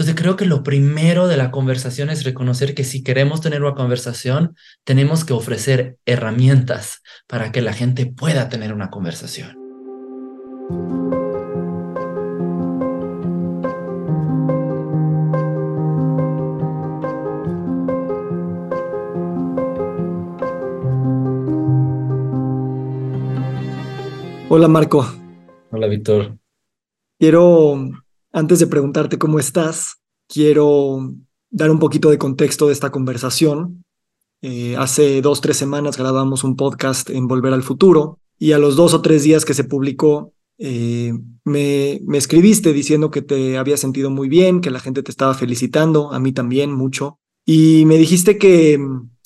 Entonces creo que lo primero de la conversación es reconocer que si queremos tener una conversación, tenemos que ofrecer herramientas para que la gente pueda tener una conversación. Hola Marco. Hola Víctor. Quiero, antes de preguntarte cómo estás, quiero dar un poquito de contexto de esta conversación. Eh, hace dos, tres semanas grabamos un podcast en Volver al Futuro y a los dos o tres días que se publicó, eh, me, me escribiste diciendo que te había sentido muy bien, que la gente te estaba felicitando, a mí también mucho. Y me dijiste que,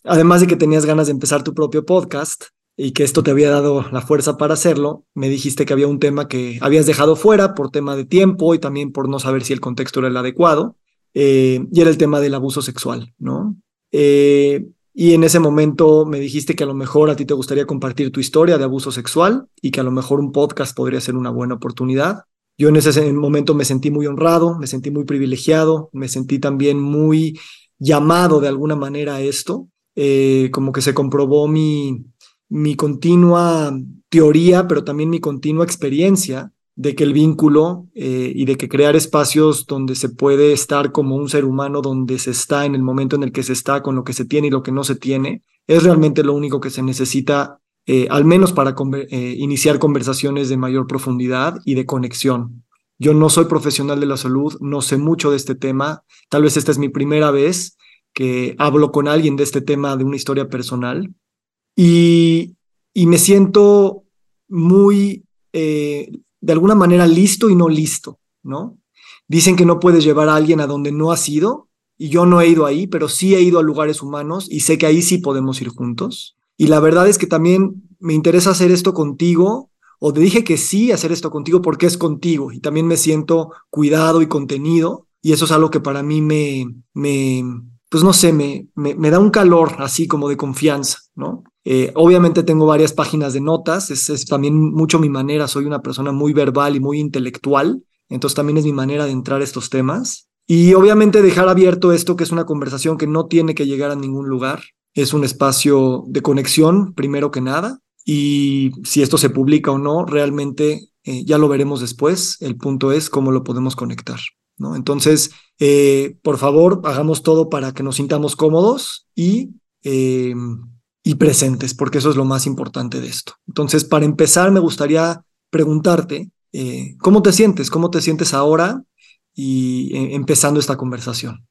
además de que tenías ganas de empezar tu propio podcast, y que esto te había dado la fuerza para hacerlo, me dijiste que había un tema que habías dejado fuera por tema de tiempo y también por no saber si el contexto era el adecuado, eh, y era el tema del abuso sexual, ¿no? Eh, y en ese momento me dijiste que a lo mejor a ti te gustaría compartir tu historia de abuso sexual y que a lo mejor un podcast podría ser una buena oportunidad. Yo en ese momento me sentí muy honrado, me sentí muy privilegiado, me sentí también muy llamado de alguna manera a esto, eh, como que se comprobó mi, mi continua teoría, pero también mi continua experiencia de que el vínculo eh, y de que crear espacios donde se puede estar como un ser humano, donde se está en el momento en el que se está, con lo que se tiene y lo que no se tiene, es realmente lo único que se necesita, eh, al menos para eh, iniciar conversaciones de mayor profundidad y de conexión. Yo no soy profesional de la salud, no sé mucho de este tema, tal vez esta es mi primera vez que hablo con alguien de este tema de una historia personal, y, me siento muy, eh, de alguna manera, listo y no listo, ¿no? Dicen que no puedes llevar a alguien a donde no has ido, y yo no he ido ahí, pero sí he ido a lugares humanos y sé que ahí sí podemos ir juntos. Y la verdad es que también me interesa hacer esto contigo, o te dije que sí hacer esto contigo porque es contigo, y también me siento cuidado y contenido, y eso es algo que para mí me, me pues no sé, me, me, da un calor así como de confianza, ¿no? Eh, obviamente tengo varias páginas de notas, es, también mucho mi manera, soy una persona muy verbal y muy intelectual, entonces también es mi manera de entrar a estos temas. Y obviamente dejar abierto esto, que es una conversación que no tiene que llegar a ningún lugar, es un espacio de conexión, primero que nada, y si esto se publica o no, realmente eh, ya lo veremos después, el punto es cómo lo podemos conectar. ¿no? Entonces, eh, por favor, hagamos todo para que nos sintamos cómodos y, y presentes, porque eso es lo más importante de esto. Entonces, para empezar, me gustaría preguntarte, eh, ¿cómo te sientes? ¿Cómo te sientes ahora y empezando esta conversación?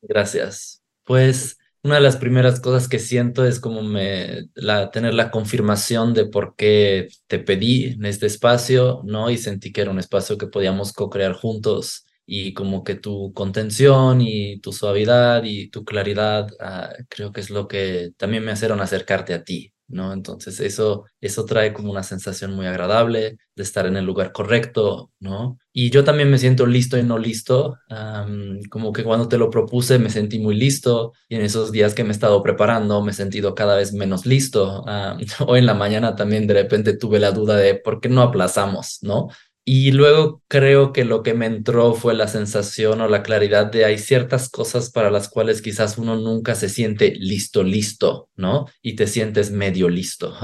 Gracias. Pues una de las primeras cosas que siento es como me, la, tener la confirmación de por qué te pedí en este espacio, ¿no? Y sentí que era un espacio que podíamos co-crear juntos y como que tu contención y tu suavidad y tu claridad ah, creo que es lo que también me hicieron acercarte a ti, ¿no? Entonces eso, eso trae como una sensación muy agradable de estar en el lugar correcto, ¿no? Y yo también me siento listo y no listo, como que cuando te lo propuse me sentí muy listo y en esos días que me he estado preparando me he sentido cada vez menos listo. hoy en la mañana también de repente tuve la duda de por qué no aplazamos, ¿no? Y luego creo que lo que me entró fue la sensación o la claridad de hay ciertas cosas para las cuales quizás uno nunca se siente listo, listo, ¿no? Y te sientes medio listo.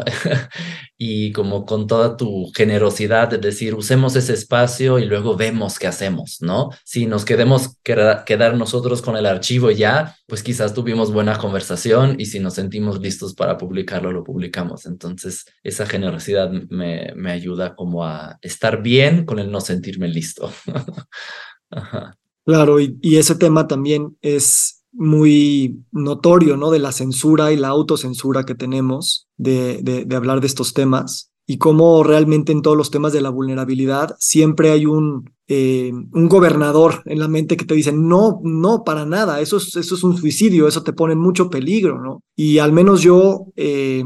y como con toda tu generosidad de decir, usemos ese espacio y luego vemos qué hacemos, ¿no? Si nos quedemos quedar nosotros con el archivo ya, pues quizás tuvimos buena conversación y si nos sentimos listos para publicarlo, lo publicamos. Entonces, esa generosidad me, me ayuda como a estar bien con el no sentirme listo. Claro, y, ese tema también es muy notorio, ¿no? De la censura y la autocensura que tenemos de, hablar de estos temas y cómo realmente en todos los temas de la vulnerabilidad siempre hay un, eh, un gobernador en la mente que te dice, no, no, para nada, eso es, eso es un suicidio, eso te pone en mucho peligro, ¿no? Y al menos yo, eh,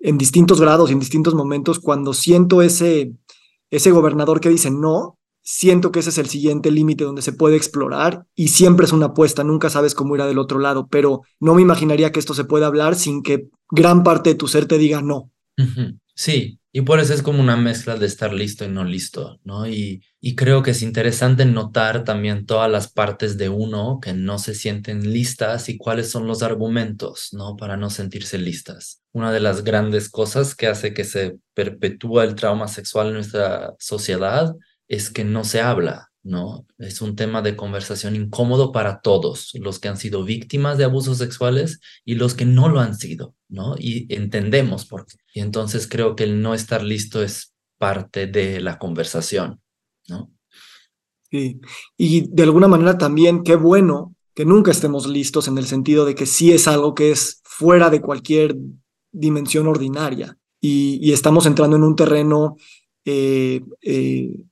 en distintos grados, en distintos momentos, cuando siento ese, ese gobernador que dice no, siento que ese es el siguiente límite donde se puede explorar y siempre es una apuesta, nunca sabes cómo ir del otro lado, pero no me imaginaría que esto se pueda hablar sin que gran parte de tu ser te diga no. Sí, Y por eso es como una mezcla de estar listo y no listo, ¿no? Y, y creo que es interesante notar también todas las partes de uno que no se sienten listas y cuáles son los argumentos, ¿no? Para no sentirse listas. Una de las grandes cosas que hace que se perpetúa el trauma sexual en nuestra sociedad es que no se habla, ¿no? Es un tema de conversación incómodo para todos, los que han sido víctimas de abusos sexuales y los que no lo han sido, ¿no? Y entendemos por qué. Y entonces creo que el no estar listo es parte de la conversación, ¿no? Sí, y de alguna manera también qué bueno que nunca estemos listos en el sentido de que sí es algo que es fuera de cualquier dimensión ordinaria y, estamos entrando en un terreno eh, eh,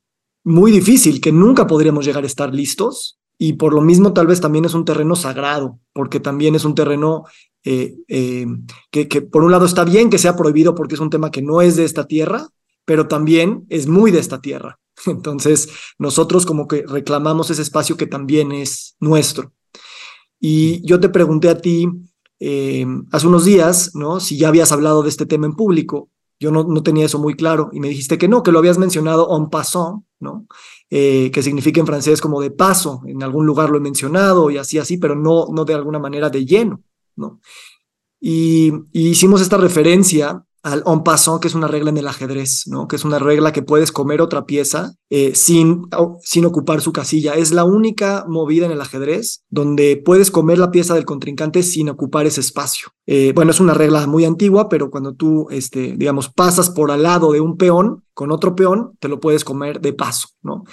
muy difícil, que nunca podríamos llegar a estar listos. Y por lo mismo tal vez también es un terreno sagrado, porque también es un terreno eh, eh, que, por un lado está bien que sea prohibido porque es un tema que no es de esta tierra, pero también es muy de esta tierra. Entonces nosotros como que reclamamos ese espacio que también es nuestro. Y yo te pregunté a ti eh, hace unos días, ¿no? Si ya habías hablado de este tema en público. Yo no, no tenía eso muy claro y me dijiste que no, que lo habías mencionado en passant, ¿no? Eh, que significa en francés como de paso, en algún lugar lo he mencionado y así, así, pero no, no de alguna manera de lleno, ¿no? Y, y hicimos esta referencia al en passant, que es una regla en el ajedrez, ¿no? Que es una regla que puedes comer otra pieza eh, sin, sin ocupar su casilla. Es la única movida en el ajedrez donde puedes comer la pieza del contrincante sin ocupar ese espacio. Eh, bueno, es una regla muy antigua, pero cuando tú, este, digamos, pasas por al lado de un peón con otro peón, te lo puedes comer de paso, ¿no?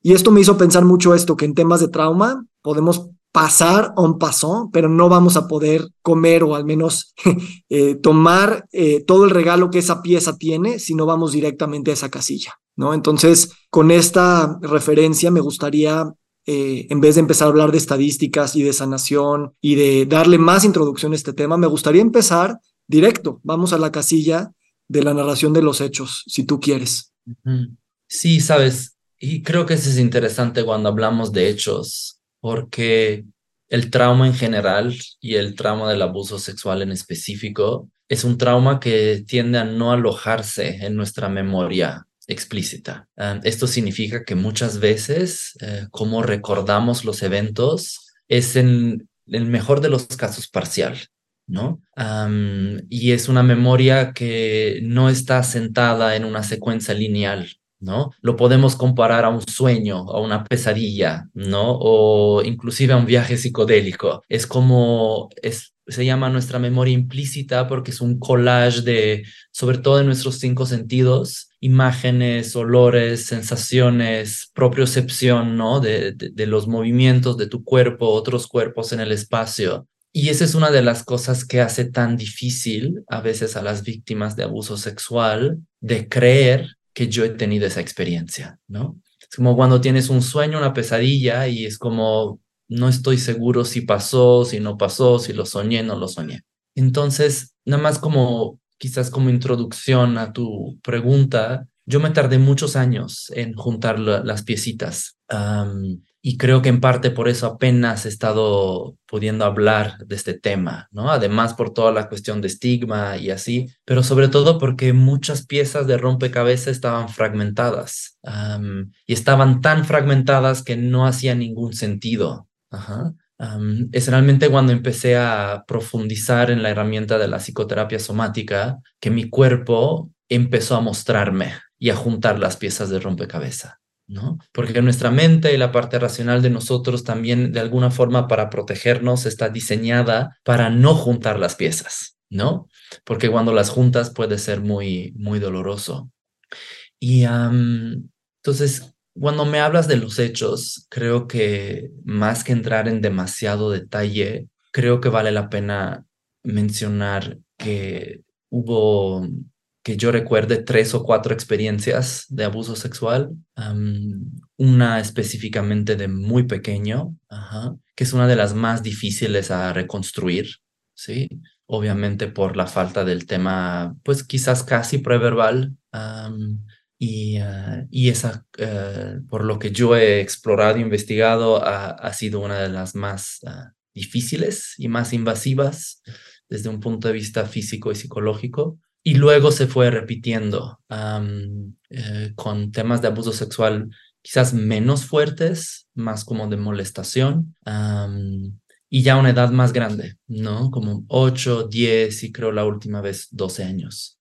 Y esto me hizo pensar mucho esto, que en temas de trauma podemos pasar un paso, pero no vamos a poder comer o al menos eh, tomar eh, todo el regalo que esa pieza tiene si no vamos directamente a esa casilla, ¿no? Entonces, con esta referencia me gustaría, eh, en vez de empezar a hablar de estadísticas y de sanación y de darle más introducción a este tema, me gustaría empezar directo, vamos a la casilla de la narración de los hechos, si tú quieres. Sí, sabes, y creo que eso es interesante cuando hablamos de hechos porque el trauma en general y el trauma del abuso sexual en específico es un trauma que tiende a no alojarse en nuestra memoria explícita. Ah, esto significa que muchas veces, eh, como recordamos los eventos, es en el mejor de los casos parcial, ¿no? y es una memoria que no está sentada en una secuencia lineal, ¿no? Lo podemos comparar a un sueño, a una pesadilla, ¿no? O inclusive a un viaje psicodélico. Es como, es, se llama nuestra memoria implícita porque es un collage de, sobre todo de nuestros cinco sentidos, imágenes, olores, sensaciones, propiocepción, ¿no? De, de, de los movimientos de tu cuerpo, otros cuerpos en el espacio. Y esa es una de las cosas que hace tan difícil a veces a las víctimas de abuso sexual de creer que yo he tenido esa experiencia, ¿no? Es como cuando tienes un sueño, una pesadilla y es como, no estoy seguro si pasó, si no pasó, si lo soñé, no lo soñé. Entonces, nada más como quizás como introducción a tu pregunta, yo me tardé muchos años en juntar las piecitas. Y creo que en parte por eso apenas he estado pudiendo hablar de este tema, ¿no? Además por toda la cuestión de estigma y así, pero sobre todo porque muchas piezas de rompecabezas estaban fragmentadas y estaban tan fragmentadas que no hacía ningún sentido. es realmente cuando empecé a profundizar en la herramienta de la psicoterapia somática que mi cuerpo empezó a mostrarme y a juntar las piezas de rompecabezas. ¿No? Porque nuestra mente y la parte racional de nosotros también de alguna forma para protegernos está diseñada para no juntar las piezas, ¿no? Porque cuando las juntas puede ser muy, muy doloroso. Y entonces, cuando me hablas de los hechos, creo que más que entrar en demasiado detalle, creo que vale la pena mencionar que hubo que yo recuerde tres o cuatro experiencias de abuso sexual, una específicamente de muy pequeño, que es una de las más difíciles a reconstruir, ¿sí? Obviamente por la falta del tema, pues quizás casi preverbal, y, ah, y, esa, eh, por lo que yo he explorado e investigado, ha, sido una de las más ah, difíciles y más invasivas desde un punto de vista físico y psicológico. Y luego se fue repitiendo eh, con temas de abuso sexual quizás menos fuertes, más como de molestación, y ya una edad más grande, ¿no? Como 8, 10 y creo la última vez 12 años.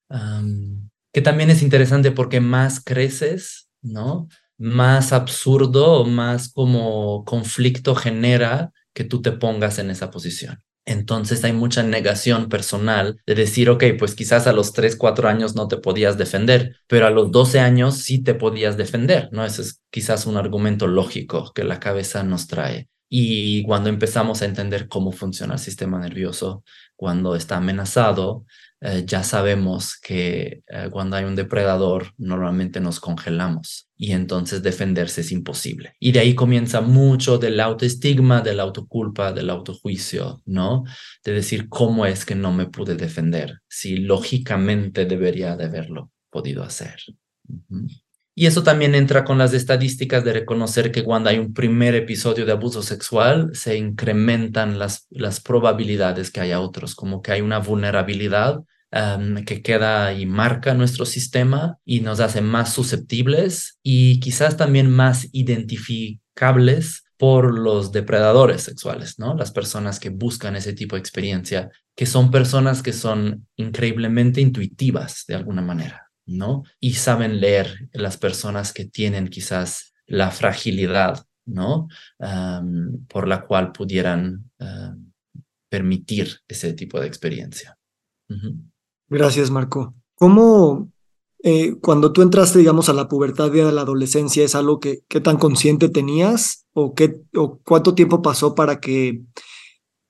que también es interesante porque más creces, ¿no? Más absurdo más como conflicto genera que tú te pongas en esa posición. Entonces hay mucha negación personal de decir, ok, pues quizás a los 3, 4 años no te podías defender, pero a los 12 años sí te podías defender, ¿no? Ese es quizás un argumento lógico que la cabeza nos trae. Y cuando empezamos a entender cómo funciona el sistema nervioso, cuando está amenazado, eh, ya sabemos que eh, cuando hay un depredador normalmente nos congelamos y entonces defenderse es imposible. Y de ahí comienza mucho del autoestigma, de la autoculpa, del autojuicio, ¿no? De decir cómo es que no me pude defender, si lógicamente debería de haberlo podido hacer. Y eso también entra con las estadísticas de reconocer que cuando hay un primer episodio de abuso sexual, se incrementan las, las probabilidades que haya otros, como que hay una vulnerabilidad em, que queda y marca nuestro sistema y nos hace más susceptibles y quizás también más identificables por los depredadores sexuales, ¿no? Las personas que buscan ese tipo de experiencia, que son personas que son increíblemente intuitivas de alguna manera. ¿No? Y saben leer las personas que tienen quizás la fragilidad, ¿no? por la cual pudieran permitir ese tipo de experiencia. Gracias, Marco. ¿Cómo, eh, cuando tú entraste, digamos, a la pubertad y a la adolescencia, es algo que, tan consciente tenías o, qué, o cuánto tiempo pasó para que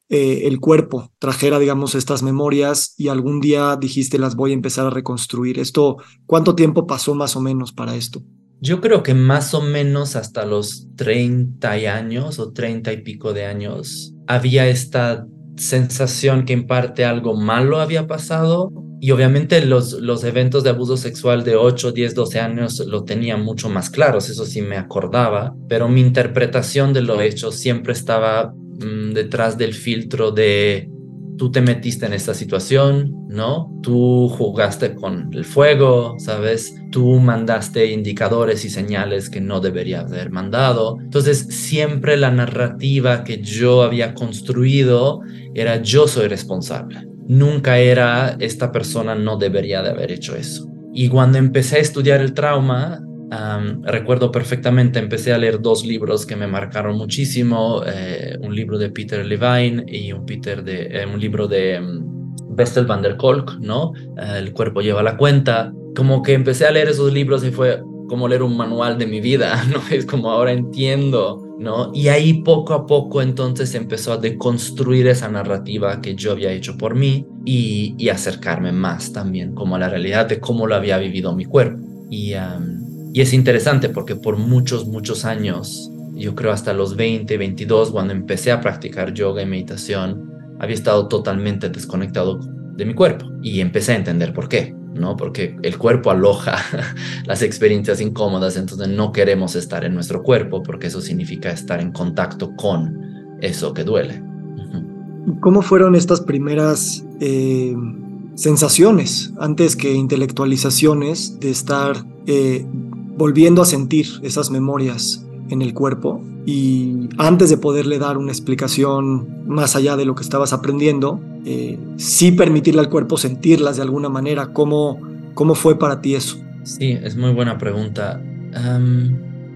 eh, el cuerpo trajera, digamos, estas memorias y algún día dijiste las voy a empezar a reconstruir. Esto, ¿cuánto tiempo pasó más o menos para esto? Yo creo que más o menos hasta los 30 años o 30 y pico de años había esta sensación que en parte algo malo había pasado y obviamente los, los eventos de abuso sexual de 8, 10, 12 años lo tenía mucho más claros, eso sí me acordaba, pero mi interpretación de lo hecho siempre estaba Mm, detrás del filtro de tú te metiste en esta situación, ¿no? Tú jugaste con el fuego, ¿sabes? Tú mandaste indicadores y señales que no debería haber mandado. Entonces, siempre la narrativa que yo había construido era yo soy responsable. Nunca era esta persona no debería de haber hecho eso. Y cuando empecé a estudiar el trauma, recuerdo perfectamente, empecé a leer dos libros que me marcaron muchísimo, eh, un libro de Peter Levine y un, Peter de, eh, un libro de um, van der Kolk, ¿no? Eh, el cuerpo lleva la cuenta. Como que empecé a leer esos libros y fue como leer un manual de mi vida, ¿no? Es como ahora entiendo, ¿no? Y ahí poco a poco entonces empezó a deconstruir esa narrativa que yo había hecho por mí y, y acercarme más también como a la realidad de cómo lo había vivido mi cuerpo. Y, y es interesante porque por muchos, muchos años, yo creo hasta los 20, 22, cuando empecé a practicar yoga y meditación, había estado totalmente desconectado de mi cuerpo y empecé a entender por qué, ¿no? Porque el cuerpo aloja las experiencias incómodas, entonces no queremos estar en nuestro cuerpo porque eso significa estar en contacto con eso que duele. ¿Cómo fueron estas primeras eh, sensaciones antes que intelectualizaciones de estar eh, volviendo a sentir esas memorias en el cuerpo y antes de poderle dar una explicación más allá de lo que estabas aprendiendo, eh, sí permitirle al cuerpo sentirlas de alguna manera. ¿Cómo, cómo fue para ti eso? Sí, es muy buena pregunta.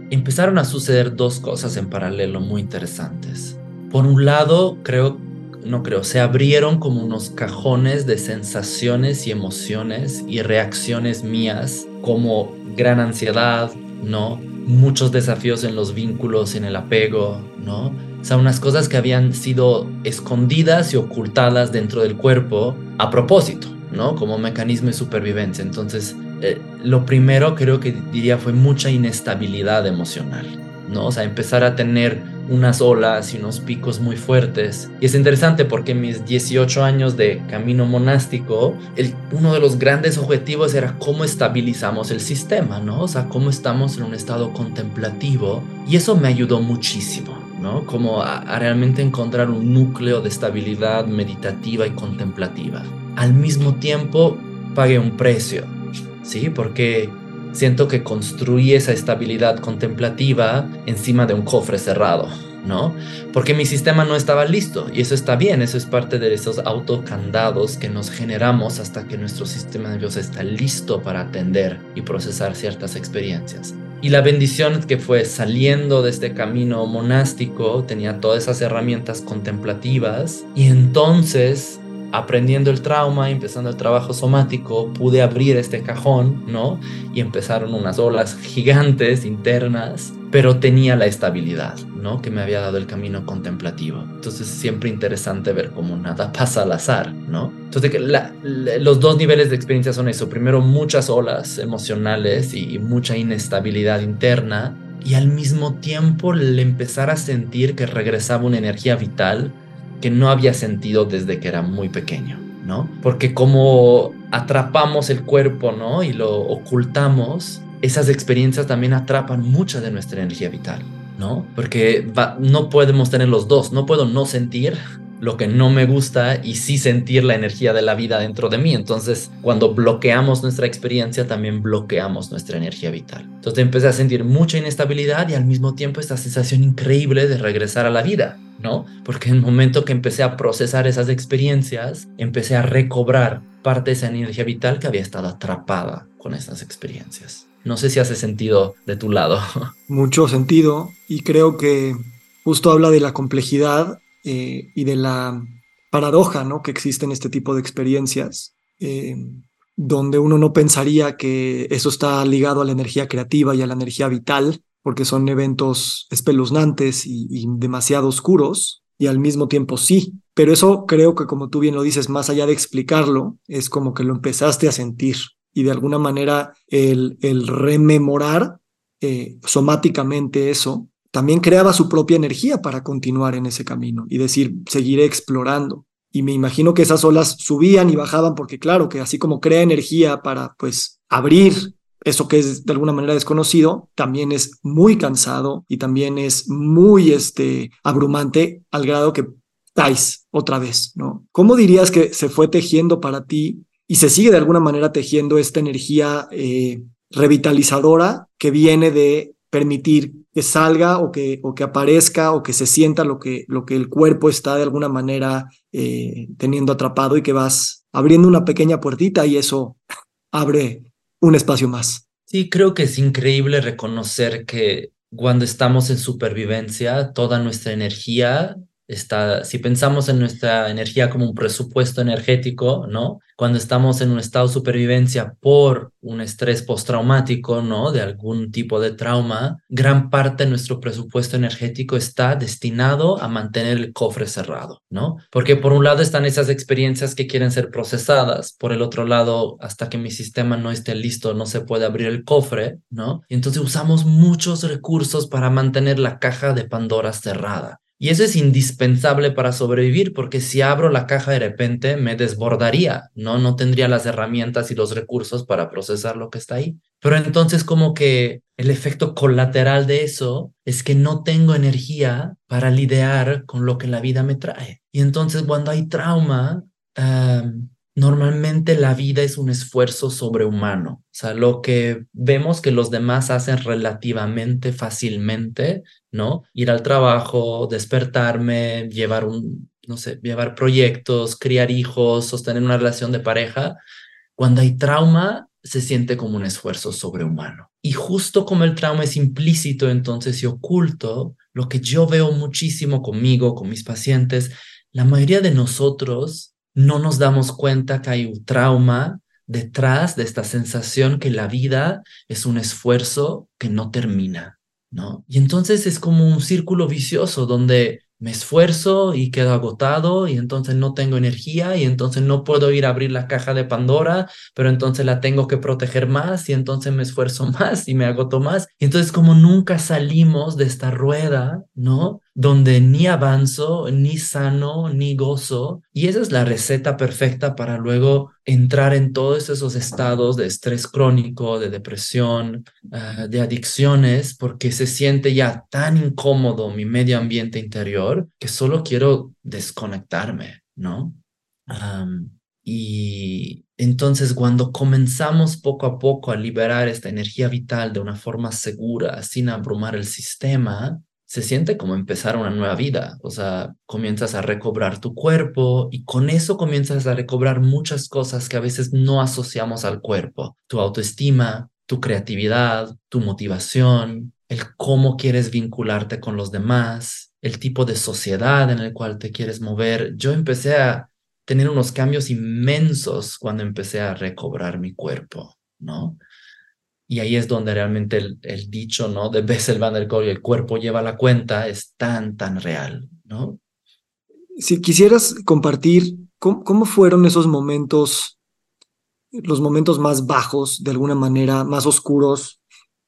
empezaron a suceder dos cosas en paralelo muy interesantes. Por un lado, creo, no creo, se abrieron como unos cajones de sensaciones y emociones y reacciones mías como gran ansiedad, ¿no? Muchos desafíos en los vínculos, en el apego, ¿no? O sea, unas cosas que habían sido escondidas y ocultadas dentro del cuerpo a propósito, ¿no? Como mecanismo de supervivencia. Entonces, eh, lo primero creo que diría fue mucha inestabilidad emocional, ¿no? O sea, empezar a tener unas olas y unos picos muy fuertes. Y es interesante porque mis 18 años de camino monástico, el, uno de los grandes objetivos era cómo estabilizamos el sistema, ¿no? O sea, cómo estamos en un estado contemplativo. Y eso me ayudó muchísimo, ¿no? Como a, a realmente encontrar un núcleo de estabilidad meditativa y contemplativa. Al mismo tiempo, pagué un precio, ¿sí? Porque siento que construí esa estabilidad contemplativa encima de un cofre cerrado, ¿no? Porque mi sistema no estaba listo y eso está bien, eso es parte de esos autocandados que nos generamos hasta que nuestro sistema nervioso está listo para atender y procesar ciertas experiencias. Y la bendición que fue saliendo de este camino monástico, tenía todas esas herramientas contemplativas y entonces aprendiendo el trauma, empezando el trabajo somático, pude abrir este cajón, ¿no? Y empezaron unas olas gigantes internas, pero tenía la estabilidad, ¿no? Que me había dado el camino contemplativo. Entonces, siempre interesante ver cómo nada pasa al azar, ¿no? Entonces, los dos niveles de experiencia son eso. Primero, muchas olas emocionales y, y mucha inestabilidad interna. Y al mismo tiempo, el empezar a sentir que regresaba una energía vital que no había sentido desde que era muy pequeño, ¿no? Porque como atrapamos el cuerpo, ¿no? Y lo ocultamos, esas experiencias también atrapan mucha de nuestra energía vital, ¿no? Porque no podemos tener los dos, no puedo no sentir lo que no me gusta y sí sentir la energía de la vida dentro de mí. Entonces, cuando bloqueamos nuestra experiencia, también bloqueamos nuestra energía vital. Entonces empecé a sentir mucha inestabilidad y al mismo tiempo esta sensación increíble de regresar a la vida. ¿no? Porque en el momento que empecé a procesar esas experiencias, empecé a recobrar parte de esa energía vital que había estado atrapada con esas experiencias. No sé si hace sentido de tu lado. Mucho sentido y creo que justo habla de la complejidad eh, y de la paradoja ¿no? que existe en este tipo de experiencias, eh, donde uno no pensaría que eso está ligado a la energía creativa y a la energía vital, porque son eventos espeluznantes y, demasiado oscuros, y al mismo tiempo sí. Pero eso creo que, como tú bien lo dices, más allá de explicarlo, es como que lo empezaste a sentir y de alguna manera el, el rememorar eh, somáticamente eso también creaba su propia energía para continuar en ese camino y decir, seguiré explorando. Y me imagino que esas olas subían y bajaban porque claro que así como crea energía para pues abrir eso que es de alguna manera desconocido, también es muy cansado y también es muy este, abrumante al grado que estáis otra vez, ¿no? ¿Cómo dirías que se fue tejiendo para ti y se sigue de alguna manera tejiendo esta energía eh, revitalizadora que viene de permitir que salga o que, o que aparezca o que se sienta lo que, lo que el cuerpo está de alguna manera eh, teniendo atrapado y que vas abriendo una pequeña puertita y eso abre un espacio más. Sí, creo que es increíble reconocer que cuando estamos en supervivencia, toda nuestra energía está, si pensamos en nuestra energía como un presupuesto energético, ¿no? Cuando estamos en un estado de supervivencia por un estrés postraumático, ¿no? De algún tipo de trauma, gran parte de nuestro presupuesto energético está destinado a mantener el cofre cerrado, ¿no? Porque por un lado están esas experiencias que quieren ser procesadas, por el otro lado, hasta que mi sistema no esté listo, no se puede abrir el cofre, ¿no? Y entonces usamos muchos recursos para mantener la caja de Pandora cerrada. Y eso es indispensable para sobrevivir, porque si abro la caja de repente me desbordaría, ¿no? No tendría las herramientas y los recursos para procesar lo que está ahí. Pero entonces como que el efecto colateral de eso es que no tengo energía para lidiar con lo que la vida me trae. Y entonces cuando hay trauma, Normalmente la vida es un esfuerzo sobrehumano, o sea, lo que vemos que los demás hacen relativamente fácilmente, ¿no? Ir al trabajo, despertarme, llevar un, no sé, llevar proyectos, criar hijos, sostener una relación de pareja. Cuando hay trauma, se siente como un esfuerzo sobrehumano. Y justo como el trauma es implícito entonces y oculto, lo que yo veo muchísimo conmigo, con mis pacientes, la mayoría de nosotros no nos damos cuenta que hay un trauma detrás de esta sensación que la vida es un esfuerzo que no termina, ¿no? Y entonces es como un círculo vicioso donde me esfuerzo y quedo agotado y entonces no tengo energía y entonces no puedo ir a abrir la caja de Pandora, pero entonces la tengo que proteger más y entonces me esfuerzo más y me agoto más. Y entonces como nunca salimos de esta rueda, ¿no? Donde ni avanzo, ni sano, ni gozo. Y esa es la receta perfecta para luego entrar en todos esos estados de estrés crónico, de depresión, ah, de adicciones, porque se siente ya tan incómodo mi medio ambiente interior que solo quiero desconectarme, ¿no? Y entonces cuando comenzamos poco a poco a liberar esta energía vital de una forma segura, sin abrumar el sistema, se siente como empezar una nueva vida. O sea, comienzas a recobrar tu cuerpo y con eso comienzas a recobrar muchas cosas que a veces no asociamos al cuerpo. Tu autoestima, tu creatividad, tu motivación, el cómo quieres vincularte con los demás, el tipo de sociedad en el cual te quieres mover. Yo empecé a tener unos cambios inmensos cuando empecé a recobrar mi cuerpo, ¿no? Y ahí es donde realmente el, dicho, ¿no? De Bessel van der Kolk, el cuerpo lleva la cuenta, es tan, tan real, ¿no? Si quisieras compartir, ¿cómo, fueron esos momentos, los momentos más bajos, de alguna manera, más oscuros,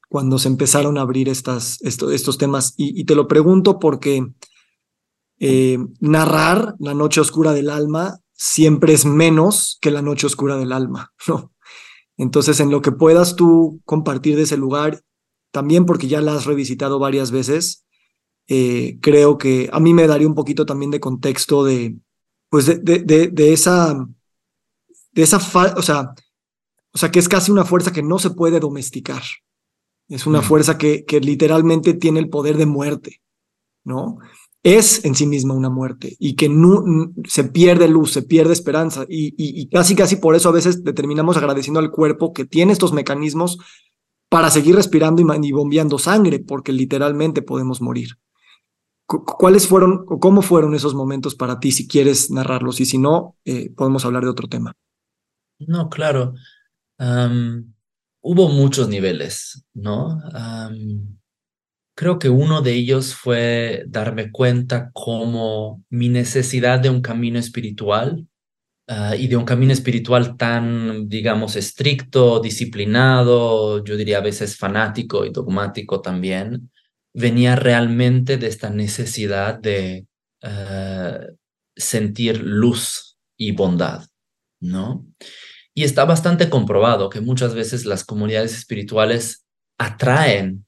cuando se empezaron a abrir estas, estos temas? Y, te lo pregunto porque eh, narrar la noche oscura del alma siempre es menos que la noche oscura del alma, ¿no? Entonces, en lo que puedas tú compartir de ese lugar, también porque ya la has revisitado varias veces, eh, creo que a mí me daría un poquito también de contexto de, pues, de, de, de, esa, de esa, o sea, o sea, que es casi una fuerza que no se puede domesticar. Es una mm. fuerza que, que literalmente tiene el poder de muerte, ¿no? Es en sí misma una muerte y que no, se pierde luz, se pierde esperanza y, casi casi por eso a veces terminamos agradeciendo al cuerpo que tiene estos mecanismos para seguir respirando y, bombeando sangre, porque literalmente podemos morir. ¿Cuáles fueron o cómo fueron esos momentos para ti si quieres narrarlos y si no, eh, podemos hablar de otro tema? No, claro. hubo muchos niveles, ¿no? Creo que uno de ellos fue darme cuenta cómo mi necesidad de un camino espiritual ah, y de un camino espiritual tan, digamos, estricto, disciplinado, yo diría a veces fanático y dogmático también, venía realmente de esta necesidad de ah, sentir luz y bondad, ¿no? Y está bastante comprobado que muchas veces las comunidades espirituales atraen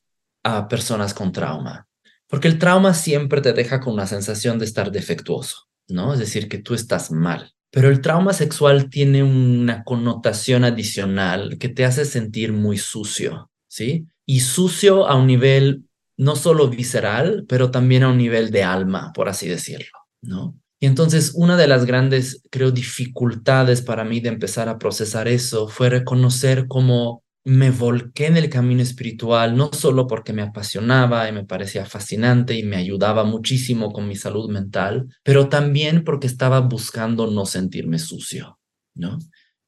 personas con trauma, porque el trauma siempre te deja con una sensación de estar defectuoso, ¿no? Es decir, que tú estás mal. Pero el trauma sexual tiene una connotación adicional que te hace sentir muy sucio, ¿sí? Y sucio a un nivel no solo visceral, pero también a un nivel de alma, por así decirlo, ¿no? Y entonces una de las grandes, creo, dificultades para mí de empezar a procesar eso fue reconocer cómo me volqué en el camino espiritual, no solo porque me apasionaba y me parecía fascinante y me ayudaba muchísimo con mi salud mental, pero también porque estaba buscando no sentirme sucio, ¿no?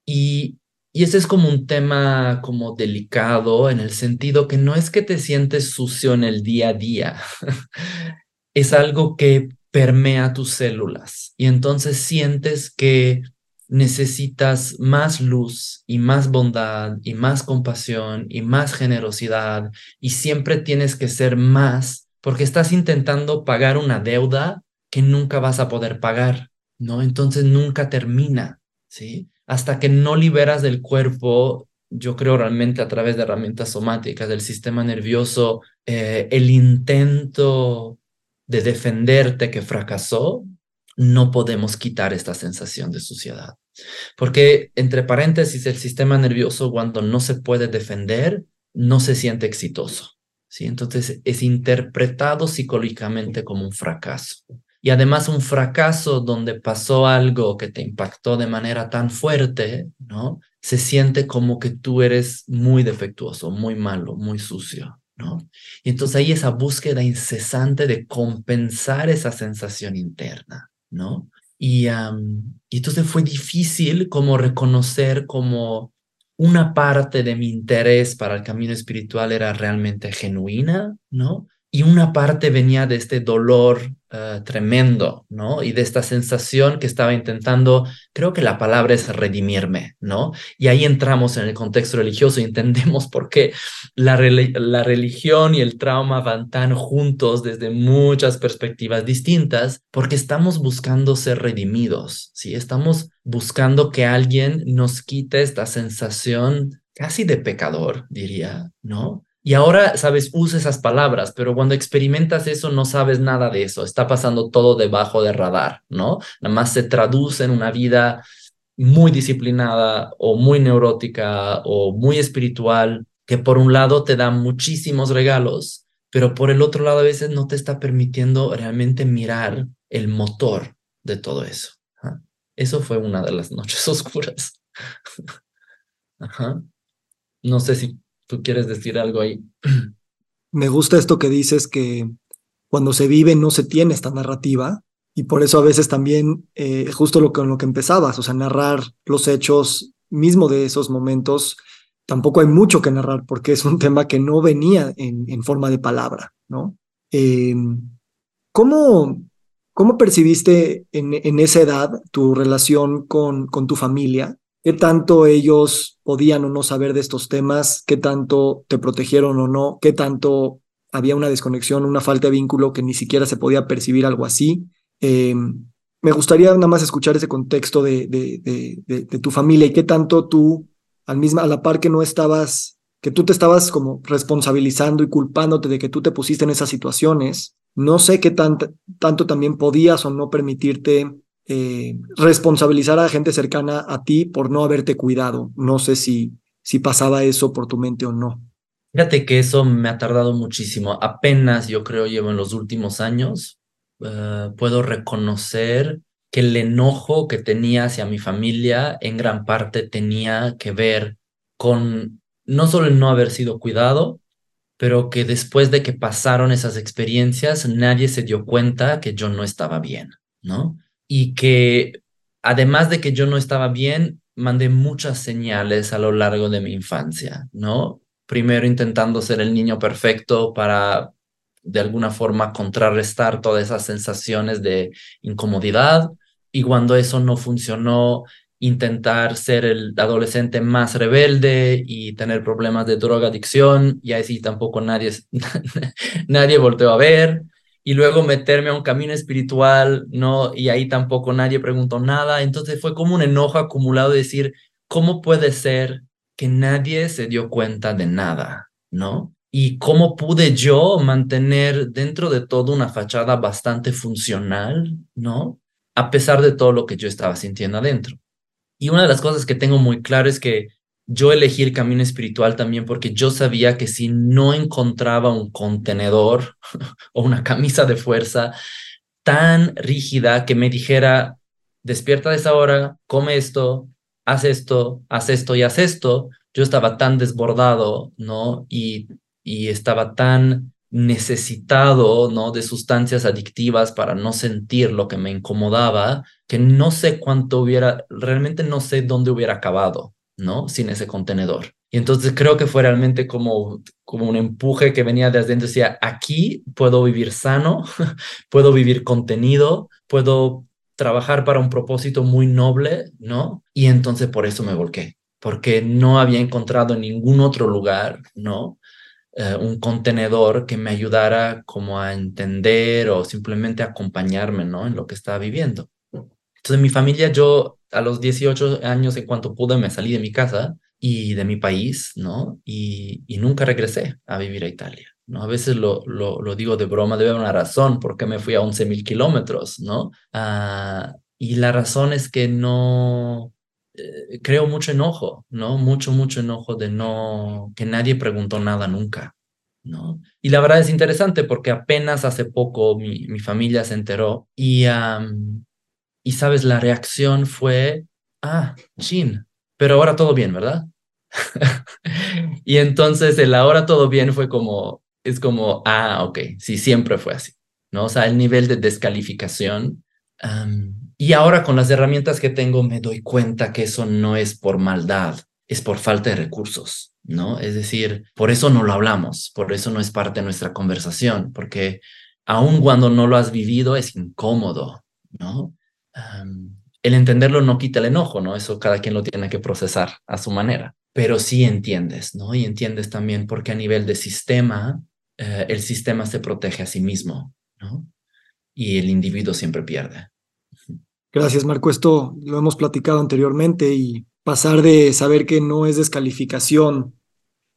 Y, y ese es como un tema como delicado en el sentido que no es que te sientes sucio en el día a día, es algo que permea tus células y entonces sientes que necesitas más luz y más bondad y más compasión y más generosidad y siempre tienes que ser más porque estás intentando pagar una deuda que nunca vas a poder pagar, ¿no? Entonces nunca termina, ¿sí? Hasta que no liberas del cuerpo, yo creo realmente a través de herramientas somáticas del sistema nervioso, eh, el intento de defenderte que fracasó, no podemos quitar esta sensación de suciedad. Porque, entre paréntesis, el sistema nervioso cuando no se puede defender, no se siente exitoso. ¿sí? Entonces, es interpretado psicológicamente como un fracaso. Y además un fracaso donde pasó algo que te impactó de manera tan fuerte, ¿no? Se siente como que tú eres muy defectuoso, muy malo, muy sucio, ¿no? Y entonces ahí esa búsqueda incesante de compensar esa sensación interna, ¿no? Y, entonces fue difícil como reconocer como una parte de mi interés para el camino espiritual era realmente genuina, ¿no? Y una parte venía de este dolor eh, tremendo, ¿no? Y de esta sensación que estaba intentando, creo que la palabra es redimirme, ¿no? Y ahí entramos en el contexto religioso y entendemos por qué la, la religión y el trauma van tan juntos desde muchas perspectivas distintas, porque estamos buscando ser redimidos, ¿sí? Estamos buscando que alguien nos quite esta sensación casi de pecador, diría, ¿no? Y ahora, sabes, usa esas palabras, pero cuando experimentas eso no sabes nada de eso. Está pasando todo debajo del radar, ¿no? Nada más se traduce en una vida muy disciplinada o muy neurótica o muy espiritual, que por un lado te da muchísimos regalos, pero por el otro lado a veces no te está permitiendo realmente mirar el motor de todo eso. Eso fue una de las noches oscuras. Ajá. No sé si tú quieres decir algo ahí. Me gusta esto que dices que cuando se vive no se tiene esta narrativa y por eso a veces también, eh, justo lo con lo que empezabas, o sea, narrar los hechos mismo de esos momentos, tampoco hay mucho que narrar porque es un tema que no venía en, en forma de palabra, ¿no? Eh, ¿cómo, ¿Cómo percibiste en, en, esa edad tu relación con, con tu familia? ¿Qué tanto ellos podían o no saber de estos temas? ¿Qué tanto te protegieron o no? ¿Qué tanto había una desconexión, una falta de vínculo que ni siquiera se podía percibir algo así? Eh, me gustaría nada más escuchar ese contexto de, de, de, de, tu familia y qué tanto tú, al mismo, a la par que no estabas, que tú te estabas como responsabilizando y culpándote de que tú te pusiste en esas situaciones. No sé qué tanto también podías o no permitirte eh, responsabilizar a gente cercana a ti por no haberte cuidado. No sé si, si pasaba eso por tu mente o no. Fíjate que eso me ha tardado muchísimo. Apenas yo creo llevo en los últimos años uh, puedo reconocer que el enojo que tenía hacia mi familia en gran parte tenía que ver con no solo el no haber sido cuidado, pero que después de que pasaron esas experiencias nadie se dio cuenta que yo no estaba bien, ¿no? Y que además de que yo no estaba bien, mandé muchas señales a lo largo de mi infancia, ¿no? Primero intentando ser el niño perfecto para de alguna forma contrarrestar todas esas sensaciones de incomodidad y cuando eso no funcionó, intentar ser el adolescente más rebelde y tener problemas de drogadicción y así tampoco nadie, nadie volteó a ver y luego meterme a un camino espiritual, ¿no? Y ahí tampoco nadie preguntó nada. Entonces fue como un enojo acumulado de decir, ¿cómo puede ser que nadie se dio cuenta de nada, ¿no? y cómo pude yo mantener dentro de todo una fachada bastante funcional, ¿no? A pesar de todo lo que yo estaba sintiendo adentro. Y una de las cosas que tengo muy claro es que yo elegí el camino espiritual también porque yo sabía que si no encontraba un contenedor o una camisa de fuerza tan rígida que me dijera, despierta de esa hora, come esto, haz esto, haz esto y haz esto, yo estaba tan desbordado, ¿no? Y y estaba tan necesitado, ¿no? De sustancias adictivas para no sentir lo que me incomodaba, que no sé cuánto hubiera, realmente no sé dónde hubiera acabado, ¿no? Sin ese contenedor. Y entonces creo que fue realmente como, como un empuje que venía desde dentro, decía, aquí puedo vivir sano, puedo vivir contenido, puedo trabajar para un propósito muy noble, ¿no? Y entonces por eso me volqué, porque no había encontrado en ningún otro lugar, ¿no? Eh, un contenedor que me ayudara como a entender o simplemente acompañarme, ¿no? En lo que estaba viviendo. Entonces, mi familia, yo a los 18 años, en cuanto pude, me salí de mi casa y de mi país, ¿no? Y, y nunca regresé a vivir a Italia, ¿no? A veces lo, lo, lo digo de broma, debe haber una razón por qué me fui a 11 mil kilómetros, ¿no? Uh, y la razón es que no, eh, creo mucho enojo, ¿no? Mucho, mucho enojo de no, que nadie preguntó nada nunca, ¿no? Y la verdad es interesante porque apenas hace poco mi, mi familia se enteró y, um, y, sabes, la reacción fue, ah, chin, pero ahora todo bien, ¿verdad? y entonces el ahora todo bien fue como, es como, ah, ok, sí, siempre fue así, ¿no? O sea, el nivel de descalificación. Y ahora con las herramientas que tengo me doy cuenta que eso no es por maldad, es por falta de recursos, ¿no? Es decir, por eso no lo hablamos, por eso no es parte de nuestra conversación, porque aun cuando no lo has vivido es incómodo, ¿no? El entenderlo no quita el enojo, ¿no? Eso cada quien lo tiene que procesar a su manera, pero sí entiendes, ¿no? Y entiendes también porque a nivel de sistema, eh, el sistema se protege a sí mismo, ¿no? Y el individuo siempre pierde. Gracias, Marco. Esto lo hemos platicado anteriormente y pasar de saber que no es descalificación,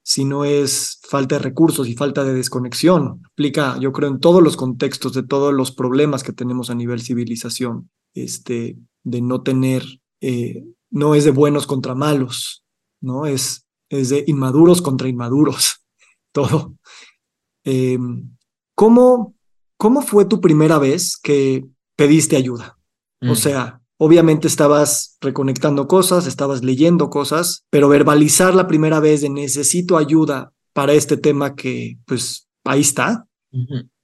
sino es falta de recursos y falta de desconexión. Aplica, yo creo, en todos los contextos de todos los problemas que tenemos a nivel civilización, este, de no tener, eh, no es de buenos contra malos, ¿no? Es, es de inmaduros contra inmaduros, todo. Eh, ¿cómo, ¿Cómo fue tu primera vez que pediste ayuda? O Mm, sea, obviamente estabas reconectando cosas, estabas leyendo cosas, pero verbalizar la primera vez de necesito ayuda para este tema que, pues, ahí está.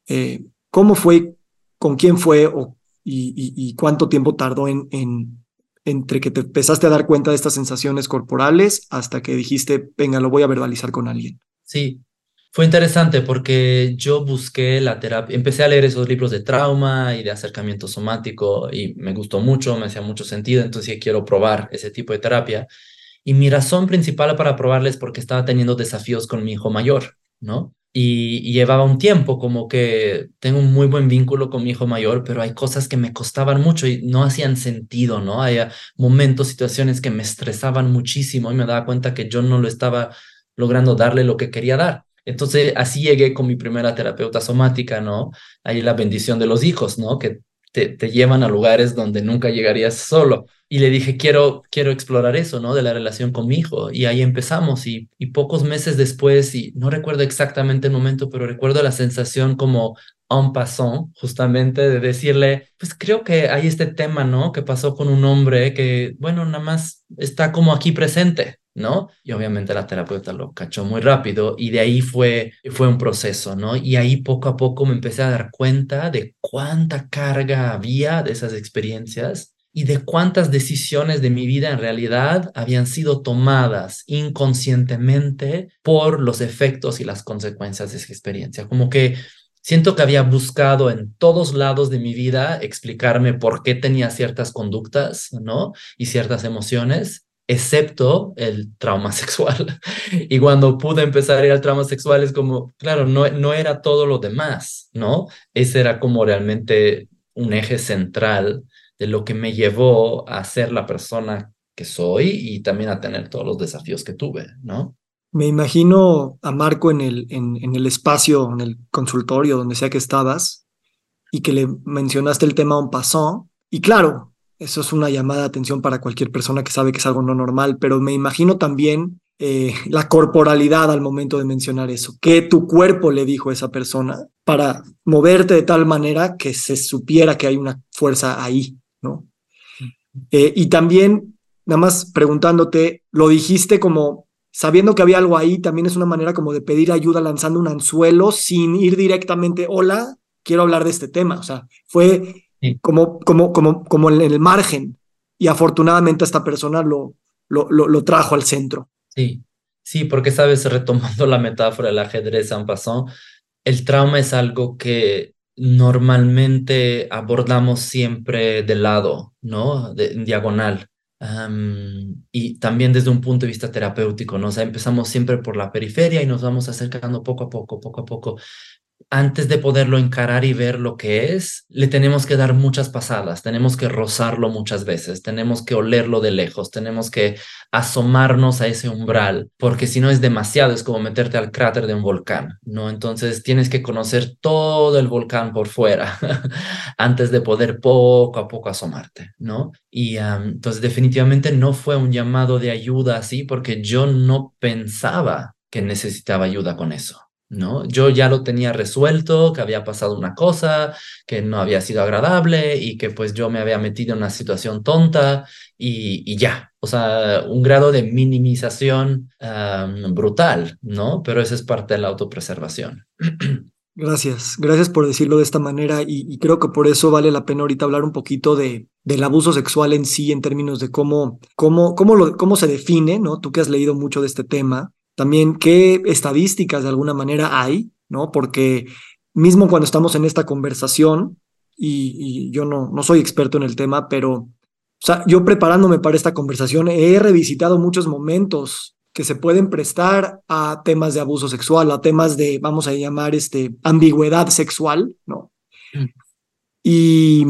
Eh, ¿Cómo fue? ¿Con quién fue? O, y, cuánto tiempo tardó en, en, entre que te empezaste a dar cuenta de estas sensaciones corporales hasta que dijiste, venga, lo voy a verbalizar con alguien? Sí, fue interesante porque yo busqué la terapia, empecé a leer esos libros de trauma y de acercamiento somático y me gustó mucho, me hacía mucho sentido, entonces quiero probar ese tipo de terapia. Y mi razón principal para probarla es porque estaba teniendo desafíos con mi hijo mayor, ¿no? Y, llevaba un tiempo como que tengo un muy buen vínculo con mi hijo mayor, pero hay cosas que me costaban mucho y no hacían sentido, ¿no? Hay momentos, situaciones que me estresaban muchísimo y me daba cuenta que yo no lo estaba logrando darle lo que quería dar. Entonces, así llegué con mi primera terapeuta somática, ¿no? Ahí la bendición de los hijos, ¿no? Que te, te llevan a lugares donde nunca llegarías solo. Y le dije, quiero, quiero explorar eso, ¿no? De la relación con mi hijo. Y ahí empezamos. Y, y pocos meses después, y no recuerdo exactamente el momento, pero recuerdo la sensación como en passant, justamente de decirle, pues creo que hay este tema, ¿no? Que pasó con un hombre que, bueno, nada más está como aquí presente. ¿No? Y obviamente la terapeuta lo cachó muy rápido y de ahí fue, fue un proceso, ¿no? Y ahí poco a poco me empecé a dar cuenta de cuánta carga había de esas experiencias y de cuántas decisiones de mi vida en realidad habían sido tomadas inconscientemente por los efectos y las consecuencias de esa experiencia. Como que siento que había buscado en todos lados de mi vida explicarme por qué tenía ciertas conductas, ¿no? Y ciertas emociones excepto el trauma sexual. Y cuando pude empezar a ir al trauma sexual es como, claro, no, no era todo lo demás, ¿no? Ese era como realmente un eje central de lo que me llevó a ser la persona que soy y también a tener todos los desafíos que tuve, ¿no? Me imagino a Marco en el, en, el espacio, en el consultorio, donde sea que estabas, y que le mencionaste el tema en passant. Y claro, eso es una llamada de atención para cualquier persona que sabe que es algo no normal, pero me imagino también eh, la corporalidad al momento de mencionar eso, que tu cuerpo le dijo a esa persona para moverte de tal manera que se supiera que hay una fuerza ahí, ¿no? Eh, y también, nada más preguntándote, lo dijiste como sabiendo que había algo ahí, también es una manera como de pedir ayuda lanzando un anzuelo sin ir directamente, hola, quiero hablar de este tema, o sea, fue Sí. como, como, como, como en el margen. Y afortunadamente esta persona lo, lo, lo, lo, trajo al centro. Sí, sí, porque sabes, retomando la metáfora del ajedrez en passant, el trauma es algo que normalmente abordamos siempre de lado, ¿no? De, en diagonal. Um, y también desde un punto de vista terapéutico, ¿no? O sea, empezamos siempre por la periferia y nos vamos acercando poco a poco, poco a poco antes de poderlo encarar y ver lo que es, le tenemos que dar muchas pasadas, tenemos que rozarlo muchas veces, tenemos que olerlo de lejos, tenemos que asomarnos a ese umbral, porque si no es demasiado, es como meterte al cráter de un volcán, ¿no? Entonces tienes que conocer todo el volcán por fuera antes de poder poco a poco asomarte, ¿no? Y um, entonces definitivamente no fue un llamado de ayuda así, porque yo no pensaba que necesitaba ayuda con eso. ¿No? Yo ya lo tenía resuelto, que había pasado una cosa, que no había sido agradable y que pues yo me había metido en una situación tonta y, y ya, o sea, un grado de minimización um, brutal, ¿no? Pero eso es parte de la autopreservación. Gracias, gracias por decirlo de esta manera y, y, creo que por eso vale la pena ahorita hablar un poquito de, del abuso sexual en sí en términos de cómo, cómo, cómo, lo, cómo se define, ¿no? Tú que has leído mucho de este tema, también qué estadísticas de alguna manera hay, ¿no? Porque mismo cuando estamos en esta conversación, y, y, yo no, no soy experto en el tema, pero o sea, yo preparándome para esta conversación he revisitado muchos momentos que se pueden prestar a temas de abuso sexual, a temas de, vamos a llamar, este, ambigüedad sexual, ¿no? Mm. Y,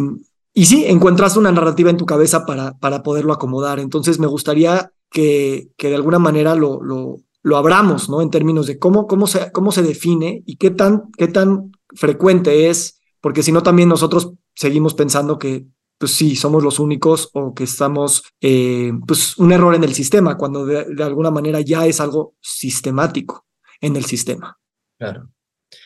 y sí, encuentras una narrativa en tu cabeza para, para poderlo acomodar. Entonces me gustaría que, que de alguna manera lo, lo, lo abramos, ¿no? En términos de cómo, cómo, se, cómo se define y qué tan, qué tan frecuente es, porque si no también nosotros seguimos pensando que pues sí, somos los únicos o que estamos, eh, pues un error en el sistema, cuando de, alguna manera ya es algo sistemático en el sistema. Claro.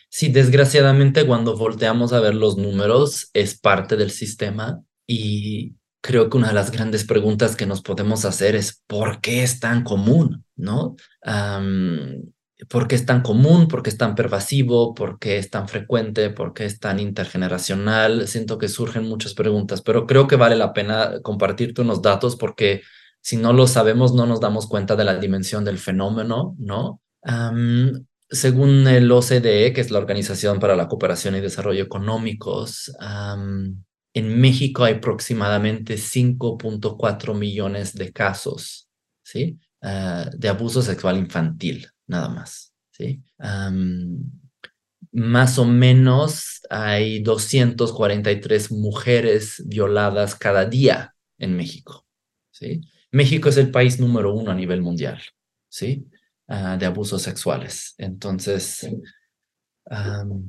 Sí, desgraciadamente cuando volteamos a ver los números es parte del sistema y creo que una de las grandes preguntas que nos podemos hacer es ¿por qué es tan común? ¿No? ¿Por qué es tan común? ¿Por qué es tan pervasivo? ¿Por qué es tan frecuente? ¿Por qué es tan intergeneracional? Siento que surgen muchas preguntas, pero creo que vale la pena compartirte unos datos porque si no lo sabemos no nos damos cuenta de la dimensión del fenómeno, ¿no? según el OCDE, que es la Organización para la Cooperación y Desarrollo Económicos, en México hay aproximadamente 5.4 millones de casos ¿sí? Ah, de abuso sexual infantil nada más, más o menos hay 243 mujeres violadas cada día en México, ¿sí? México es el país número uno a nivel mundial, ¿sí? Ah, de abusos sexuales. Entonces,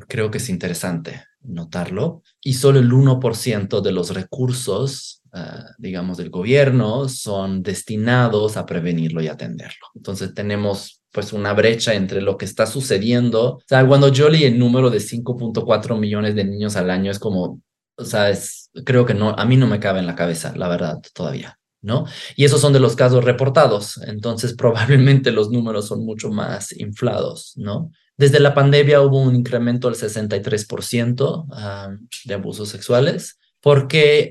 creo que es interesante notarlo. Y solo el 1% de los recursos Ah, digamos, del gobierno son destinados a prevenirlo y atenderlo. Entonces tenemos pues una brecha entre lo que está sucediendo. O sea, cuando yo leí el número de 5.4 millones de niños al año es como, o sea, es, creo que no, a mí no me cabe en la cabeza, la verdad, todavía. ¿No? Y esos son de los casos reportados, entonces probablemente los números son mucho más inflados, ¿no? Desde la pandemia hubo un incremento del 63% ah, de abusos sexuales, porque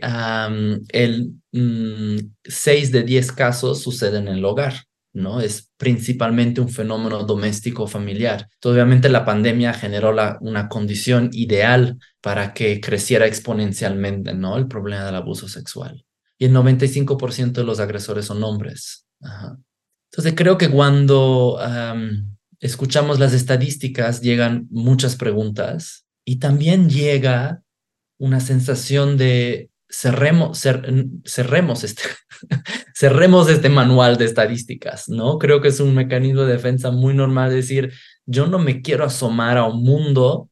el 6 mm, de 10 casos suceden en el hogar. ¿no? Es principalmente un fenómeno doméstico familiar. obviamente la pandemia generó una condición ideal para que creciera exponencialmente, ¿no? El problema del abuso sexual. Y el 95% de los agresores son hombres. Entonces creo que cuando escuchamos las estadísticas llegan muchas preguntas y también llega una sensación de cerremos, cerremos, este, cerremos este manual de estadísticas, ¿no? Creo que es un mecanismo de defensa muy normal decir, yo no me quiero asomar a un mundo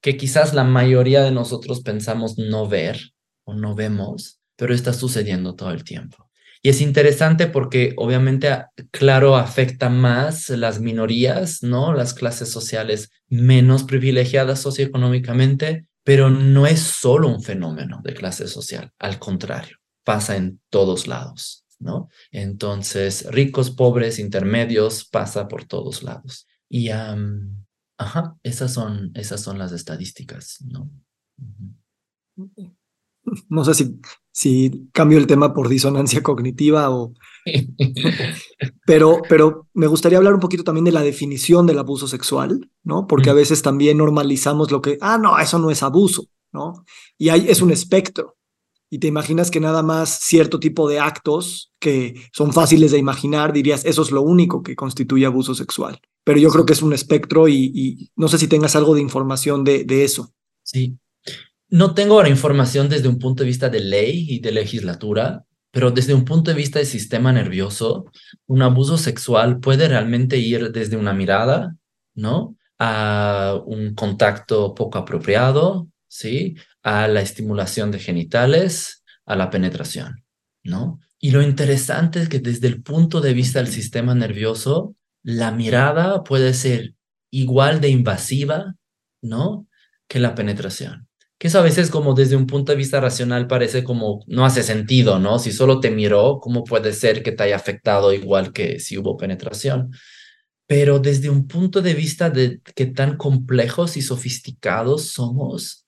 que quizás la mayoría de nosotros pensamos no ver o no vemos, pero está sucediendo todo el tiempo. Y es interesante porque obviamente, claro, afecta más las minorías, ¿no? Las clases sociales menos privilegiadas socioeconómicamente, pero no es solo un fenómeno de clase social, al contrario, pasa en todos lados, ¿no? Entonces, ricos, pobres, intermedios, pasa por todos lados. Y, ajá, esas son, esas son las estadísticas, ¿no? No sé si, si cambio el tema por disonancia cognitiva o... pero, pero me gustaría hablar un poquito también de la definición del abuso sexual, ¿no? Porque a veces también normalizamos lo que, ah, no, eso no es abuso, ¿no? Y hay, es un espectro. Y te imaginas que nada más cierto tipo de actos que son fáciles de imaginar, dirías, eso es lo único que constituye abuso sexual. Pero yo creo que es un espectro y, no sé si tengas algo de información de, de eso. Sí, no tengo ahora información desde un punto de vista de ley y de legislatura, pero desde un punto de vista de sistema nervioso, un abuso sexual puede realmente ir desde una mirada, ¿no? A un contacto poco apropiado, ¿sí? A la estimulación de genitales, a la penetración, ¿no? Y lo interesante es que desde el punto de vista del sistema nervioso, la mirada puede ser igual de invasiva, ¿no? Que la penetración que eso a veces como desde un punto de vista racional parece como no hace sentido, ¿no? Si solo te miró, ¿cómo puede ser que te haya afectado igual que si hubo penetración? Pero desde un punto de vista de qué tan complejos y sofisticados somos,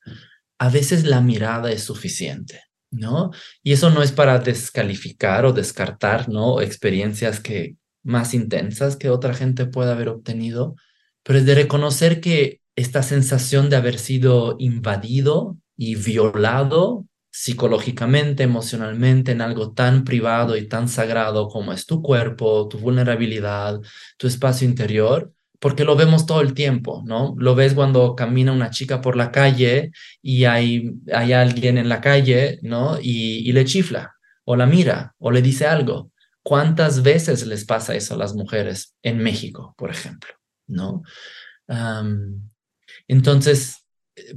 a veces la mirada es suficiente, ¿no? Y eso no es para descalificar o descartar, ¿no? Experiencias que más intensas que otra gente pueda haber obtenido, pero es de reconocer que esta sensación de haber sido invadido y violado psicológicamente, emocionalmente en algo tan privado y tan sagrado como es tu cuerpo, tu vulnerabilidad, tu espacio interior, porque lo vemos todo el tiempo, ¿no? Lo ves cuando camina una chica por la calle y hay, hay alguien en la calle, ¿no? Y, y le chifla, o la mira, o le dice algo. ¿Cuántas veces les pasa eso a las mujeres en México, por ejemplo, ¿no? Entonces,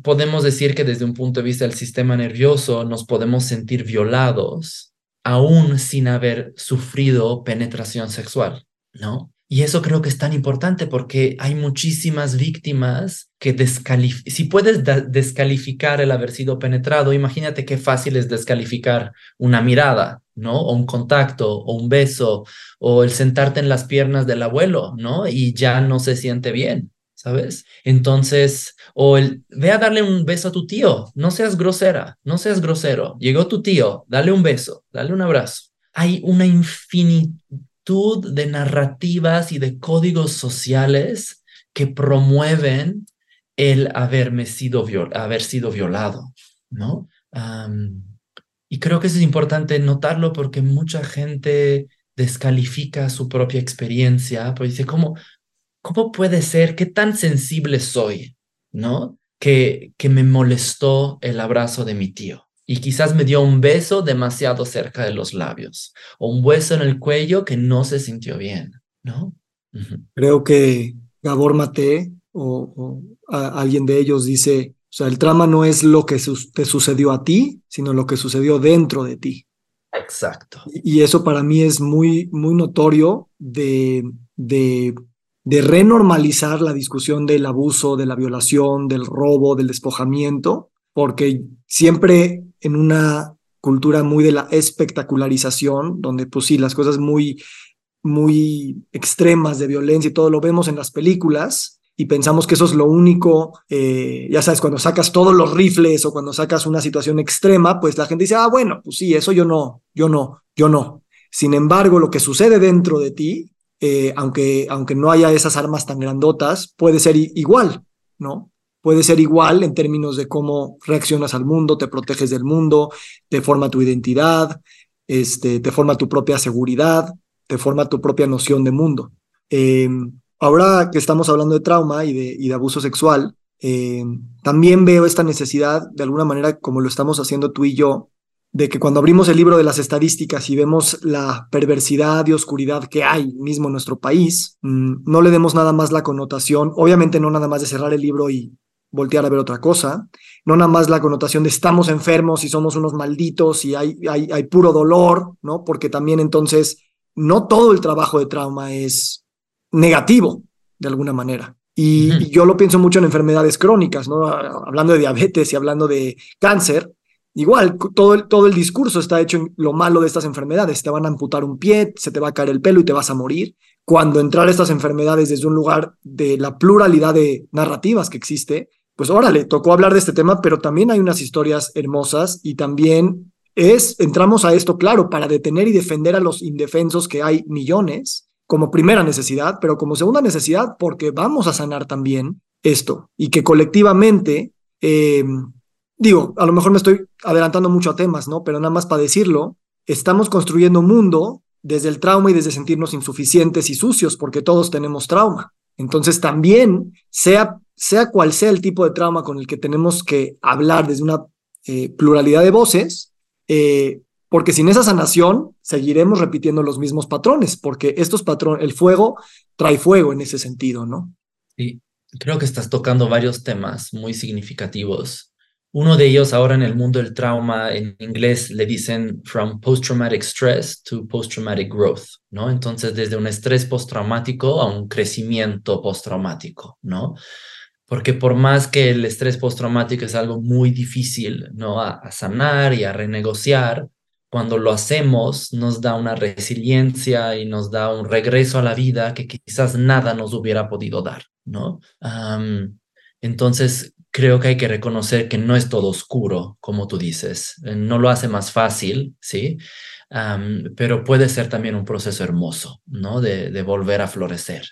podemos decir que desde un punto de vista del sistema nervioso nos podemos sentir violados aún sin haber sufrido penetración sexual, ¿no? Y eso creo que es tan importante porque hay muchísimas víctimas que descalifican. Si puedes descalificar el haber sido penetrado, imagínate qué fácil es descalificar una mirada, ¿no? O un contacto, o un beso, o el sentarte en las piernas del abuelo, ¿no? Y ya no se siente bien, ¿sabes? Entonces, o el, ve a darle un beso a tu tío, no seas grosera, no seas grosero. Llegó tu tío, dale un beso, dale un abrazo. Hay una infinidad de narrativas y de códigos sociales que promueven el haberme sido haber sido violado, ¿no? y creo que eso es importante notarlo porque mucha gente descalifica su propia experiencia, pues dice, ¿cómo, ¿cómo puede ser? ¿Qué tan sensible soy? ¿No? Que, que me molestó el abrazo de mi tío y quizás me dio un beso demasiado cerca de los labios o un beso en el cuello que no se sintió bien, ¿no? Creo que Gabor Mate o, alguien de ellos dice, o sea, el trama no es lo que te sucedió a ti, sino lo que sucedió dentro de ti. Exacto. Y, eso para mí es muy, muy notorio de, de, de renormalizar la discusión del abuso, de la violación, del robo, del despojamiento, porque siempre en una cultura muy de la espectacularización, donde pues sí, las cosas muy, muy extremas de violencia y todo lo vemos en las películas y pensamos que eso es lo único, eh, ya sabes, cuando sacas todos los rifles o cuando sacas una situación extrema, pues la gente dice, ah, bueno, pues sí, eso yo no, yo no, yo no. Sin embargo, lo que sucede dentro de ti, eh, aunque, aunque no haya esas armas tan grandotas, puede ser igual, ¿no? puede ser igual en términos de cómo reaccionas al mundo, te proteges del mundo, te forma tu identidad, este, te forma tu propia seguridad, te forma tu propia noción de mundo. Eh, ahora que estamos hablando de trauma y de, y de abuso sexual, eh, también veo esta necesidad, de alguna manera, como lo estamos haciendo tú y yo, de que cuando abrimos el libro de las estadísticas y vemos la perversidad y oscuridad que hay mismo en nuestro país, mm, no le demos nada más la connotación, obviamente no nada más de cerrar el libro y voltear a ver otra cosa, no nada más la connotación de estamos enfermos y somos unos malditos y hay, hay, hay puro dolor, ¿no? Porque también entonces no todo el trabajo de trauma es negativo de alguna manera. Y, yo lo pienso mucho en enfermedades crónicas, ¿no? Hablando de diabetes y hablando de cáncer, igual todo el, todo el discurso está hecho en lo malo de estas enfermedades. Te van a amputar un pie, se te va a caer el pelo y te vas a morir. Cuando entrar estas enfermedades desde un lugar de la pluralidad de narrativas que existe, pues órale, tocó hablar de este tema, pero también hay unas historias hermosas y también es, entramos a esto, claro, para detener y defender a los indefensos, que hay millones, como primera necesidad, pero como segunda necesidad, porque vamos a sanar también esto y que colectivamente, em, digo, a lo mejor me estoy adelantando mucho a temas, ¿no? Pero nada más para decirlo, estamos construyendo un mundo desde el trauma y desde sentirnos insuficientes y sucios, porque todos tenemos trauma. Entonces también, sea sea cual sea el tipo de trauma con el que tenemos que hablar desde una eh, pluralidad de voces, eh, porque sin esa sanación seguiremos repitiendo los mismos patrones, porque estos patrones, el fuego trae fuego en ese sentido, ¿no? Sí, creo que estás tocando varios temas muy significativos. Uno de ellos ahora en el mundo del trauma, en inglés le dicen from post-traumatic stress to post-traumatic growth, ¿no? Entonces, desde un estrés postraumático a un crecimiento postraumático, ¿no? porque por más que el estrés postraumático es algo muy difícil ¿no? A, sanar y a renegociar, cuando lo hacemos nos da una resiliencia y nos da un regreso a la vida que quizás nada nos hubiera podido dar, ¿no? entonces, creo que hay que reconocer que no es todo oscuro, como tú dices. Eh, no lo hace más fácil, ¿sí? pero puede ser también un proceso hermoso, ¿no? De, de volver a florecer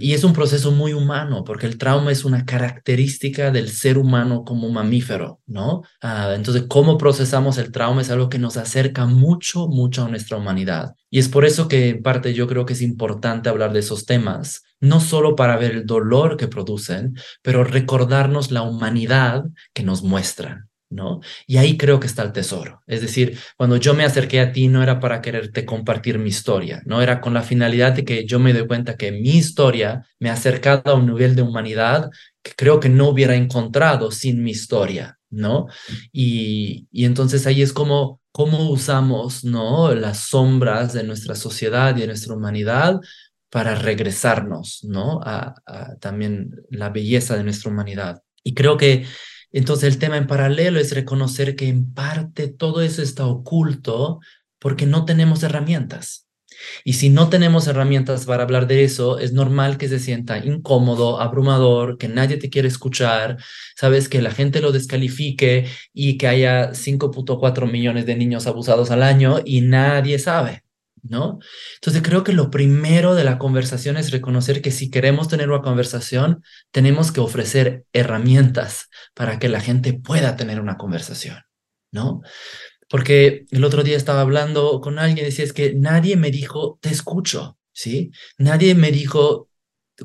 y es un proceso muy humano, porque el trauma es una característica del ser humano como mamífero, ¿no? Ah, entonces, cómo procesamos el trauma es algo que nos acerca mucho, mucho a nuestra humanidad. Y es por eso que en parte yo creo que es importante hablar de esos temas, no solo para ver el dolor que producen, pero recordarnos la humanidad que nos muestran. ¿No? Y ahí creo que está el tesoro. Es decir, cuando yo me acerqué a ti no era para quererte compartir mi historia, no era con la finalidad de que yo me doy cuenta que mi historia me ha acercado a un nivel de humanidad que creo que no hubiera encontrado sin mi historia, ¿no? Y, y entonces ahí es como cómo usamos, ¿no? Las sombras de nuestra sociedad y de nuestra humanidad para regresarnos, ¿no? A, a, también la belleza de nuestra humanidad. Y creo que entonces el tema en paralelo es reconocer que en parte todo eso está oculto porque no tenemos herramientas. Y si no tenemos herramientas para hablar de eso, es normal que se sienta incómodo, abrumador, que nadie te quiere escuchar, sabes, que la gente lo descalifique y que haya 5.4 millones de niños abusados al año y nadie sabe. ¿No? Entonces creo que lo primero de la conversación es reconocer que si queremos tener una conversación, tenemos que ofrecer herramientas para que la gente pueda tener una conversación, ¿no? Porque el otro día estaba hablando con alguien y decía, es que nadie me dijo, te escucho, ¿sí? Nadie me dijo,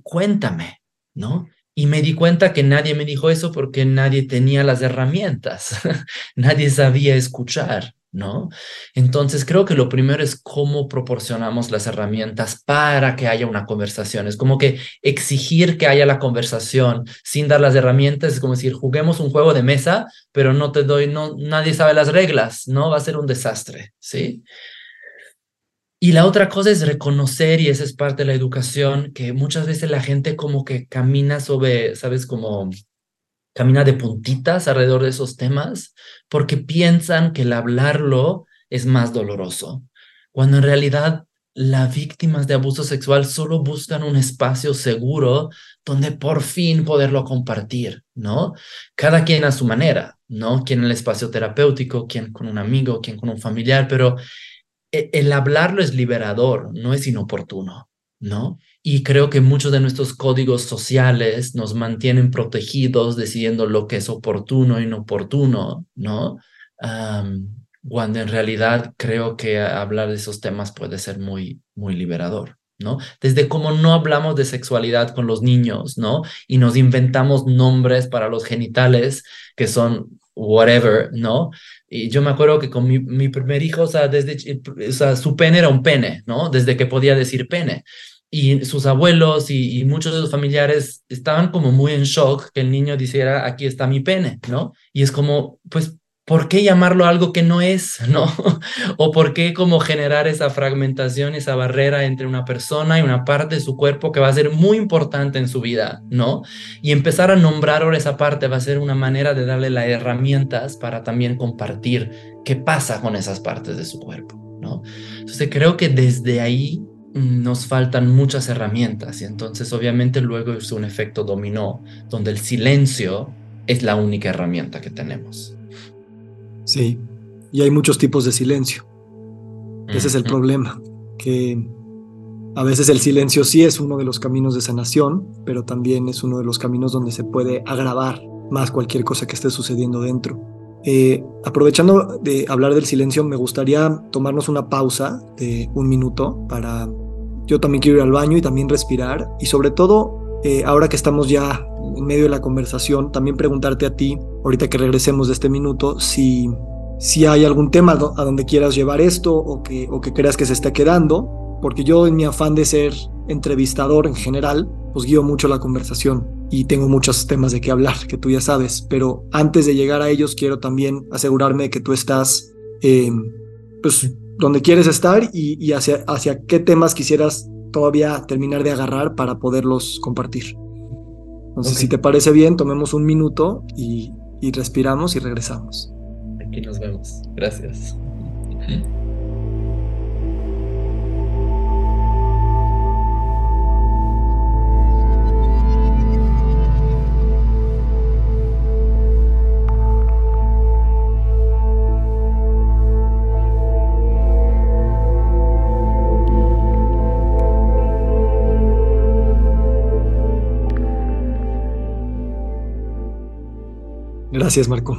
cuéntame, ¿no? Y me di cuenta que nadie me dijo eso porque nadie tenía las herramientas, nadie sabía escuchar, ¿no? Entonces creo que lo primero es cómo proporcionamos las herramientas para que haya una conversación. Es como que exigir que haya la conversación sin dar las herramientas es como decir, juguemos un juego de mesa, pero no te doy, no, nadie sabe las reglas, ¿no? Va a ser un desastre, ¿sí? Y la otra cosa es reconocer, y esa es parte de la educación, que muchas veces la gente como que camina sobre, ¿sabes? Como camina de puntitas alrededor de esos temas porque piensan que el hablarlo es más doloroso, cuando en realidad las víctimas de abuso sexual solo buscan un espacio seguro donde por fin poderlo compartir, ¿no? Cada quien a su manera, ¿no? Quien en el espacio terapéutico, quien con un amigo, quien con un familiar, pero e, el hablarlo es liberador, no es inoportuno, ¿no? Y creo que muchos de nuestros códigos sociales nos mantienen protegidos decidiendo lo que es oportuno e inoportuno, ¿no? cuando en realidad creo que hablar de esos temas puede ser muy, muy liberador, ¿no? Desde cómo no hablamos de sexualidad con los niños, ¿no? Y nos inventamos nombres para los genitales que son whatever, ¿no? Y yo me acuerdo que con mi, mi primer hijo, o sea, desde, o sea, su pene era un pene, ¿no? Desde que podía decir pene y sus abuelos y, muchos de los familiares estaban como muy en shock que el niño dijera, aquí está mi pene, ¿no? Y es como, pues, ¿por qué llamarlo algo que no es, ¿no? o por qué como generar esa fragmentación, esa barrera entre una persona y una parte de su cuerpo que va a ser muy importante en su vida, ¿no? Y empezar a nombrar ahora esa parte va a ser una manera de darle las herramientas para también compartir qué pasa con esas partes de su cuerpo, ¿no? Entonces creo que desde ahí nos faltan muchas herramientas y entonces obviamente luego es un efecto dominó donde el silencio es la única herramienta que tenemos. Sí, y hay muchos tipos de silencio. Ese es el problema, que a veces el silencio sí es uno de los caminos de sanación, pero también es uno de los caminos donde se puede agravar más cualquier cosa que esté sucediendo dentro. Eh, aprovechando de hablar del silencio, me gustaría tomarnos una pausa de un minuto para yo también quiero ir al baño y también respirar y sobre todo, eh, ahora que estamos ya en medio de la conversación, también preguntarte a ti, ahorita que regresemos de este minuto, si, si hay algún tema a donde quieras llevar esto o que, o que creas que se esté quedando, porque yo en mi afán de ser entrevistador en general, pues guío mucho la conversación y tengo muchos temas de qué hablar, que tú ya sabes, pero antes de llegar a ellos quiero también asegurarme de que tú estás eh, pues donde quieres estar y, hacia, hacia qué temas quisieras todavía terminar de agarrar para poderlos compartir. Entonces, si te parece bien, tomemos un minuto y, y respiramos y regresamos. Aquí nos vemos. Gracias. Gracias, Marco.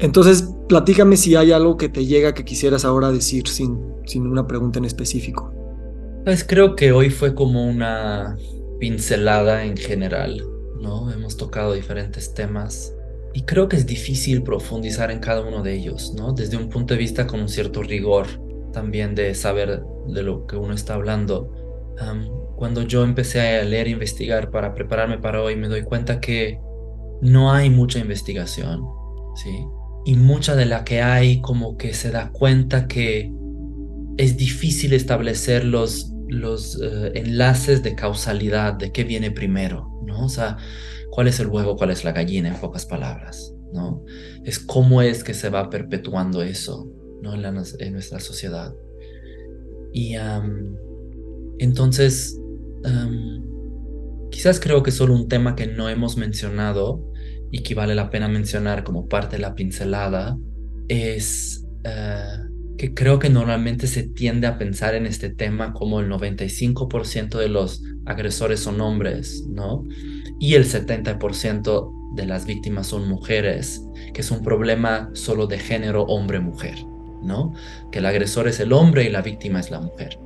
Entonces, platícame si hay algo que te llega que quisieras ahora decir sin, sin una pregunta en específico. Pues creo que hoy fue como una pincelada en general, ¿no? Hemos tocado diferentes temas y creo que es difícil profundizar en cada uno de ellos, ¿no? Desde un punto de vista con un cierto rigor también de saber de lo que uno está hablando. Cuando yo empecé a leer e investigar para prepararme para hoy, me doy cuenta que no hay mucha investigación, ¿sí? Y mucha de la que hay como que se da cuenta que es difícil establecer los, los eh, enlaces de causalidad, de qué viene primero, ¿no? O sea, cuál es el huevo, cuál es la gallina, en pocas palabras, ¿no? Es cómo es que se va perpetuando eso, ¿no? En, en nuestra sociedad. Y entonces, quizás creo que solo un tema que no hemos mencionado y que vale la pena mencionar como parte de la pincelada es eh, que creo que normalmente se tiende a pensar en este tema como el 95% de los agresores son hombres, ¿no? Y el 70% de las víctimas son mujeres, que es un problema solo de género hombre-mujer, ¿no? Que el agresor es el hombre y la víctima es la mujer.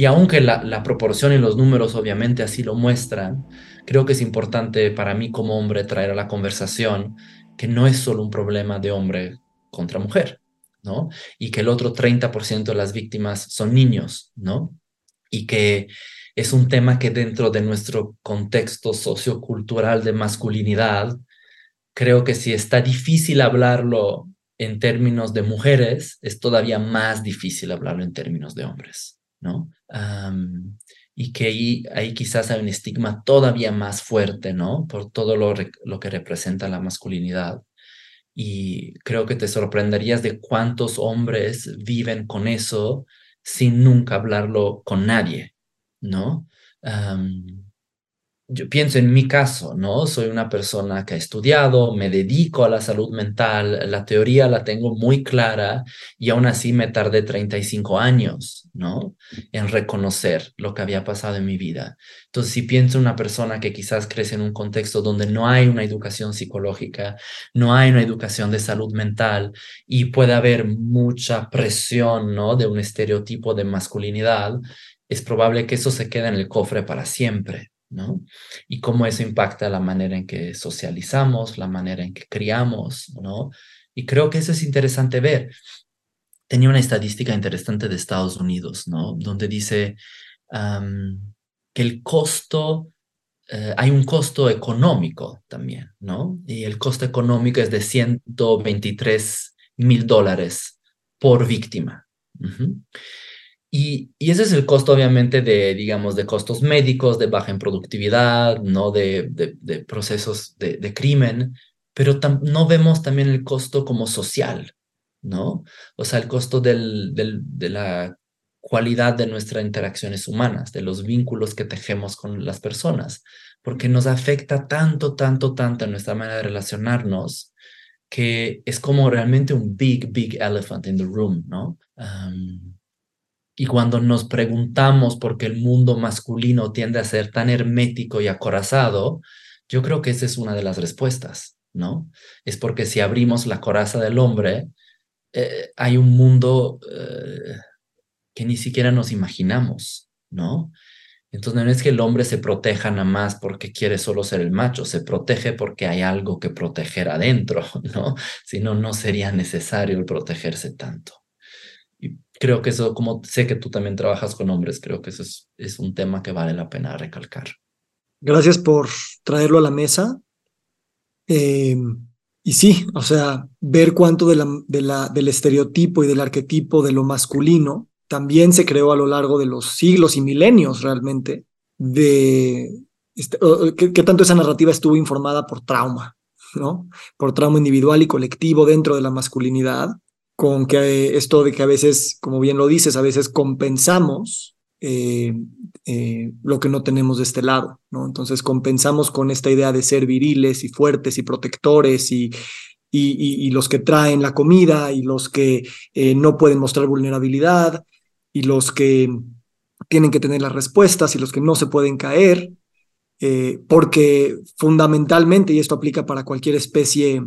Y aunque la, proporción y los números obviamente así lo muestran, creo que es importante para mí como hombre traer a la conversación que no es solo un problema de hombre contra mujer, ¿no? Y que el otro 30% de las víctimas son niños, ¿no? Y que es un tema que dentro de nuestro contexto sociocultural de masculinidad, creo que si está difícil hablarlo en términos de mujeres, es todavía más difícil hablarlo en términos de hombres. ¿No? y que ahí, quizás hay un estigma todavía más fuerte, ¿no? Por todo lo, lo que representa la masculinidad. Y creo que te sorprenderías de cuántos hombres viven con eso sin nunca hablarlo con nadie, ¿no? Yo pienso en mi caso, ¿no? Soy una persona que ha estudiado, me dedico a la salud mental, la teoría la tengo muy clara y aún así me tardé 35 años, ¿no? En reconocer lo que había pasado en mi vida. Entonces, si pienso en una persona que quizás crece en un contexto donde no hay una educación psicológica, no hay una educación de salud mental y puede haber mucha presión, ¿no? De un estereotipo de masculinidad, es probable que eso se quede en el cofre para siempre. ¿No? Y cómo eso impacta la manera en que socializamos, la manera en que criamos, ¿no? Y creo que eso es interesante ver. Tenía una estadística interesante de Estados Unidos, ¿no? Donde dice que el costo, eh, hay un costo económico también, ¿no? Y el costo económico es de 123 mil dólares por víctima. Y, ese es el costo, obviamente, de, digamos, de costos médicos, de baja en productividad, ¿no? De, de, procesos de, crimen, pero no vemos también el costo como social, ¿no? O sea, el costo del, del, de la cualidad de nuestras interacciones humanas, de los vínculos que tejemos con las personas, porque nos afecta tanto, tanto, tanto en nuestra manera de relacionarnos, que es como realmente un big, big elephant in the room, ¿no? Y cuando nos preguntamos por qué el mundo masculino tiende a ser tan hermético y acorazado, yo creo que esa es una de las respuestas, ¿no? Es porque si abrimos la coraza del hombre, eh, hay un mundo eh, que ni siquiera nos imaginamos, ¿no? Entonces no es que el hombre se proteja nada más porque quiere solo ser el macho, se protege porque hay algo que proteger adentro, ¿no? Si no, no sería necesario el protegerse tanto creo que eso, como sé que tú también trabajas con hombres, creo que eso es, un tema que vale la pena recalcar. Gracias por traerlo a la mesa. Eh, y sí, o sea, ver cuánto de del estereotipo y del arquetipo de lo masculino también se creó a lo largo de los siglos y milenios realmente, de este, que, tanto esa narrativa estuvo informada por trauma, ¿no? Por trauma individual y colectivo dentro de la masculinidad con que esto de que a veces, como bien lo dices, a veces compensamos eh, eh, lo que no tenemos de este lado, ¿no? Entonces compensamos con esta idea de ser viriles y fuertes y protectores y, y, los que traen la comida y los que eh, no pueden mostrar vulnerabilidad y los que tienen que tener las respuestas y los que no se pueden caer, porque fundamentalmente, y esto aplica para cualquier especie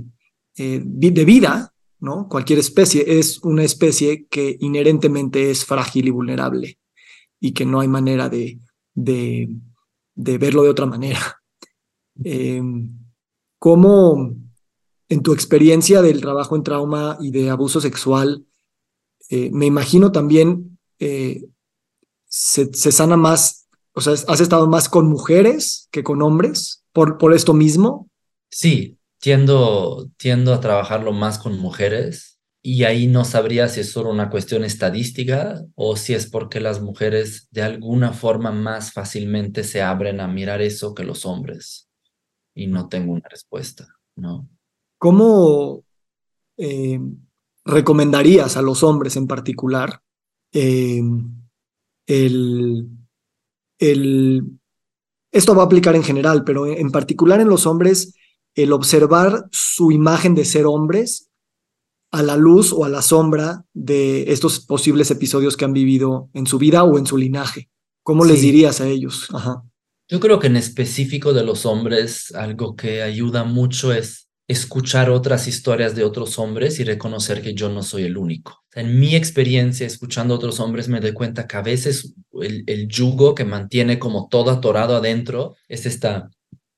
de vida, ¿no? Cualquier especie es una especie que inherentemente es frágil y vulnerable y que no hay manera de, de, verlo de otra manera. Em, ¿Cómo en tu experiencia del trabajo en trauma y de abuso sexual, eh, me imagino también eh, se, sana más o sea, has estado más con mujeres que con hombres por, por esto mismo. Sí, tiendo, tiendo a trabajarlo más con mujeres y ahí no sabría si es solo una cuestión estadística o si es porque las mujeres de alguna forma más fácilmente se abren a mirar eso que los hombres. Y no tengo una respuesta, ¿no? ¿Cómo eh, recomendarías a los hombres en particular eh, el, el, esto va a aplicar en general, pero en particular en los hombres, el observar su imagen de ser hombres a la luz o a la sombra de estos posibles episodios que han vivido en su vida o en su linaje. ¿Cómo les dirías a ellos? Yo creo que en específico de los hombres, algo que ayuda mucho es escuchar otras historias de otros hombres y reconocer que yo no soy el único. En mi experiencia, escuchando a otros hombres, me doy cuenta que a veces el, el yugo que mantiene como todo atorado adentro es esta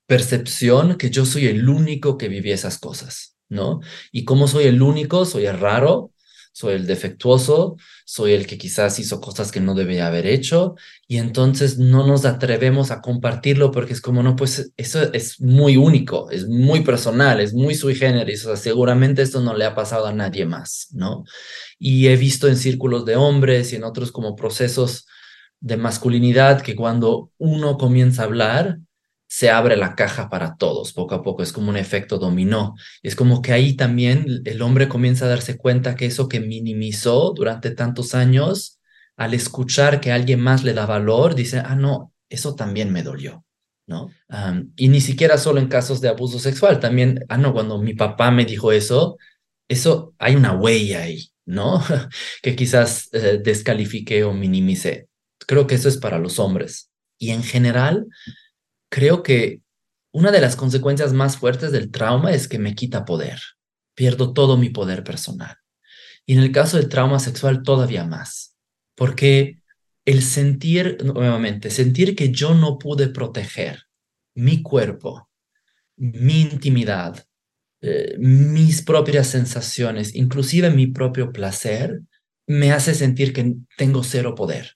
percepción que yo soy el único que viví esas cosas, ¿no? Y como soy el único, soy el raro, soy el defectuoso, soy el que quizás hizo cosas que no debía haber hecho y entonces no nos atrevemos a compartirlo porque es como, no, pues eso es muy único, es muy personal, es muy sui generis, o sea, seguramente esto no le ha pasado a nadie más, ¿no? Y he visto en círculos de hombres y en otros como procesos de masculinidad que cuando uno comienza a hablar, se abre la caja para todos poco a poco, es como un efecto dominó. Es como que ahí también el hombre comienza a darse cuenta que eso que minimizó durante tantos años, al escuchar que alguien más le da valor, dice, ah, no, eso también me dolió. ¿No? y ni siquiera solo en casos de abuso sexual, también, ah, no, cuando mi papá me dijo eso, eso hay una huella ahí, ¿no? que quizás eh, descalifique o minimice. Creo que eso es para los hombres. Y en general, creo que una de las consecuencias más fuertes del trauma es que me quita poder. Pierdo todo mi poder personal. Y en el caso del trauma sexual todavía más. Porque el sentir, nuevamente, sentir que yo no pude proteger mi cuerpo, mi intimidad, eh, mis propias sensaciones, inclusive mi propio placer, me hace sentir que tengo cero poder.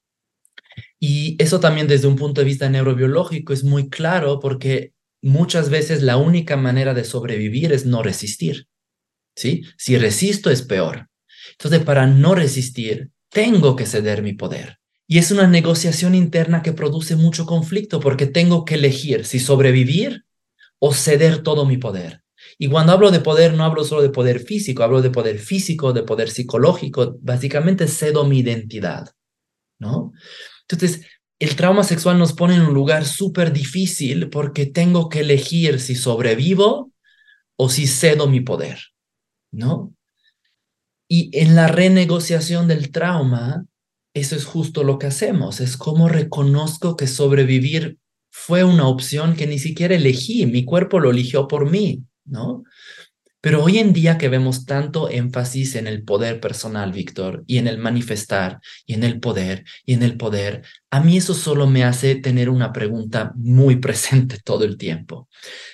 Y eso también desde un punto de vista neurobiológico es muy claro porque muchas veces la única manera de sobrevivir es no resistir. ¿Sí? Si resisto es peor. Entonces, para no resistir, tengo que ceder mi poder. Y es una negociación interna que produce mucho conflicto porque tengo que elegir si sobrevivir o ceder todo mi poder. Y cuando hablo de poder, no hablo solo de poder físico, hablo de poder físico, de poder psicológico. Básicamente cedo mi identidad, ¿no? Entonces, el trauma sexual nos pone en un lugar súper difícil porque tengo que elegir si sobrevivo o si cedo mi poder, ¿no? Y en la renegociación del trauma, eso es justo lo que hacemos, es como reconozco que sobrevivir fue una opción que ni siquiera elegí, mi cuerpo lo eligió por mí, ¿no? Pero hoy en día que vemos tanto énfasis en el poder personal, Víctor, y en el manifestar, y en el poder, y en el poder, a mí eso solo me hace tener una pregunta muy presente todo el tiempo.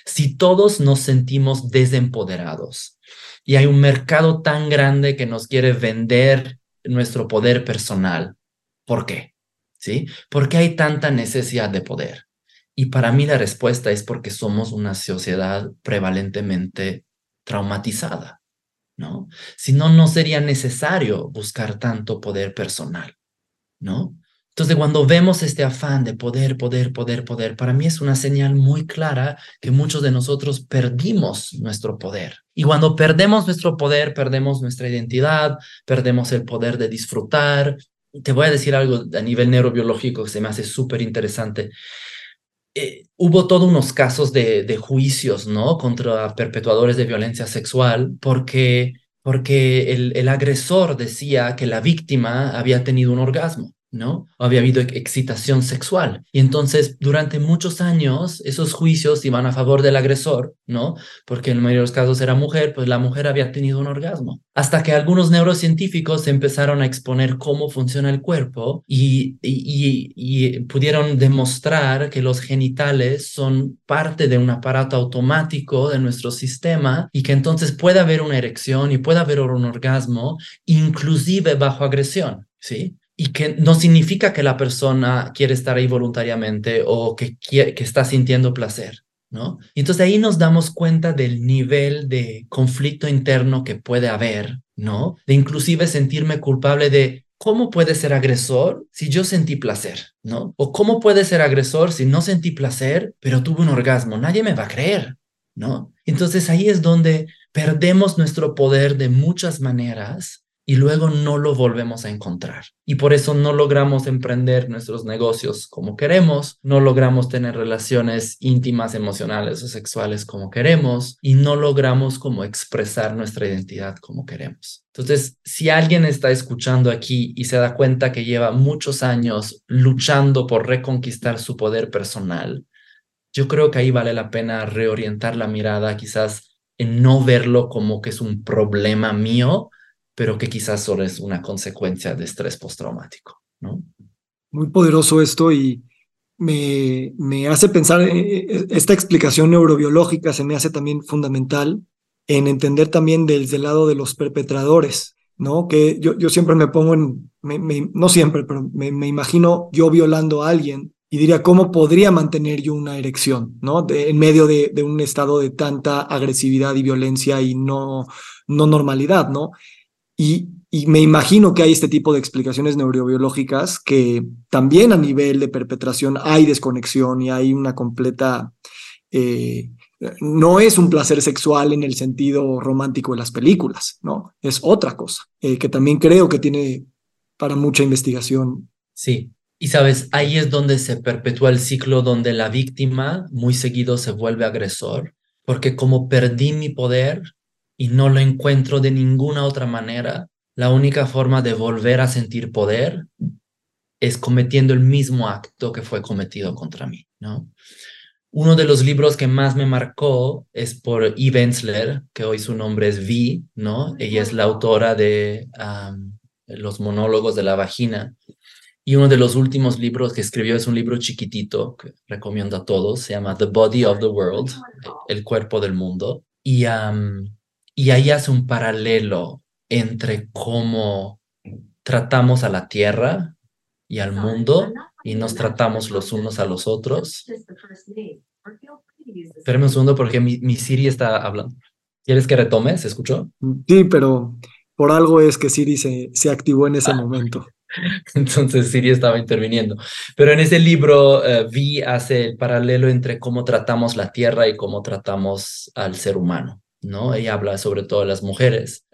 Si todos nos sentimos desempoderados y hay un mercado tan grande que nos quiere vender nuestro poder personal, ¿por qué? ¿Sí? ¿Por qué hay tanta necesidad de poder? Y para mí la respuesta es porque somos una sociedad prevalentemente traumatizada, ¿no? Si no, no sería necesario buscar tanto poder personal, ¿no? Entonces, cuando vemos este afán de poder, poder, poder, poder, para mí es una señal muy clara que muchos de nosotros perdimos nuestro poder. Y cuando perdemos nuestro poder, perdemos nuestra identidad, perdemos el poder de disfrutar. Te voy a decir algo a nivel neurobiológico que se me hace súper interesante. Eh, hubo todos unos casos de, juicios, ¿no? Contra perpetuadores de violencia sexual porque, porque el, el agresor decía que la víctima había tenido un orgasmo. ¿No? Había habido excitación sexual. Y entonces, durante muchos años, esos juicios iban a favor del agresor, ¿no? Porque en la mayoría de los casos era mujer, pues la mujer había tenido un orgasmo. Hasta que algunos neurocientíficos empezaron a exponer cómo funciona el cuerpo y, y, y, pudieron demostrar que los genitales son parte de un aparato automático de nuestro sistema y que entonces puede haber una erección y puede haber un orgasmo, inclusive bajo agresión, ¿sí? Y que no significa que la persona quiere estar ahí voluntariamente o que, que está sintiendo placer, ¿no? Y entonces ahí nos damos cuenta del nivel de conflicto interno que puede haber, ¿no? De inclusive sentirme culpable de ¿cómo puede ser agresor si yo sentí placer? ¿No? O ¿cómo puede ser agresor si no sentí placer, pero tuve un orgasmo? Nadie me va a creer, ¿no? Entonces ahí es donde perdemos nuestro poder de muchas maneras y luego no lo volvemos a encontrar. Y por eso no logramos emprender nuestros negocios como queremos, no logramos tener relaciones íntimas, emocionales o sexuales como queremos y no logramos como expresar nuestra identidad como queremos. Entonces, si alguien está escuchando aquí y se da cuenta que lleva muchos años luchando por reconquistar su poder personal, yo creo que ahí vale la pena reorientar la mirada quizás en no verlo como que es un problema mío, pero que quizás solo es una consecuencia de estrés postraumático, ¿no? Muy poderoso esto y me, me hace pensar, eh, eh, esta explicación neurobiológica se me hace también fundamental en entender también desde el lado de los perpetradores, ¿no? Que yo, yo siempre me pongo en, no siempre, pero me, me, imagino yo violando a alguien y diría, ¿cómo podría mantener yo una erección, ¿no? en medio de, de, un estado de tanta agresividad y violencia y no, no normalidad, ¿no? Y, me imagino que hay este tipo de explicaciones neurobiológicas que también a nivel de perpetración hay desconexión y hay una completa... Eh, no es un placer sexual en el sentido romántico de las películas, ¿no? Es otra cosa, eh, que también creo que tiene para mucha investigación. Sí, y sabes, ahí es donde se perpetúa el ciclo donde la víctima muy seguido se vuelve agresor, porque como perdí mi poder, y no lo encuentro de ninguna otra manera, la única forma de volver a sentir poder es cometiendo el mismo acto que fue cometido contra mí, ¿no? Uno de los libros que más me marcó es por Eve Ensler, que hoy su nombre es Vi, ¿no? Ella es la autora de Los monólogos de la vagina. Y uno de los últimos libros que escribió es un libro chiquitito que recomiendo a todos, se llama The Body of the World, El cuerpo del mundo. Y y ahí hace un paralelo entre cómo tratamos a la tierra y al mundo y nos tratamos los unos a los otros. Espérame un segundo porque mi, mi Siri está hablando. ¿Quieres que retome? ¿Se escuchó? Sí, pero por algo es que Siri se, se activó en ese ah. momento. Entonces Siri estaba interviniendo. Pero en ese libro eh, Vi hace el paralelo entre cómo tratamos la tierra y cómo tratamos al ser humano. ¿No? Ella habla sobre todo de las mujeres,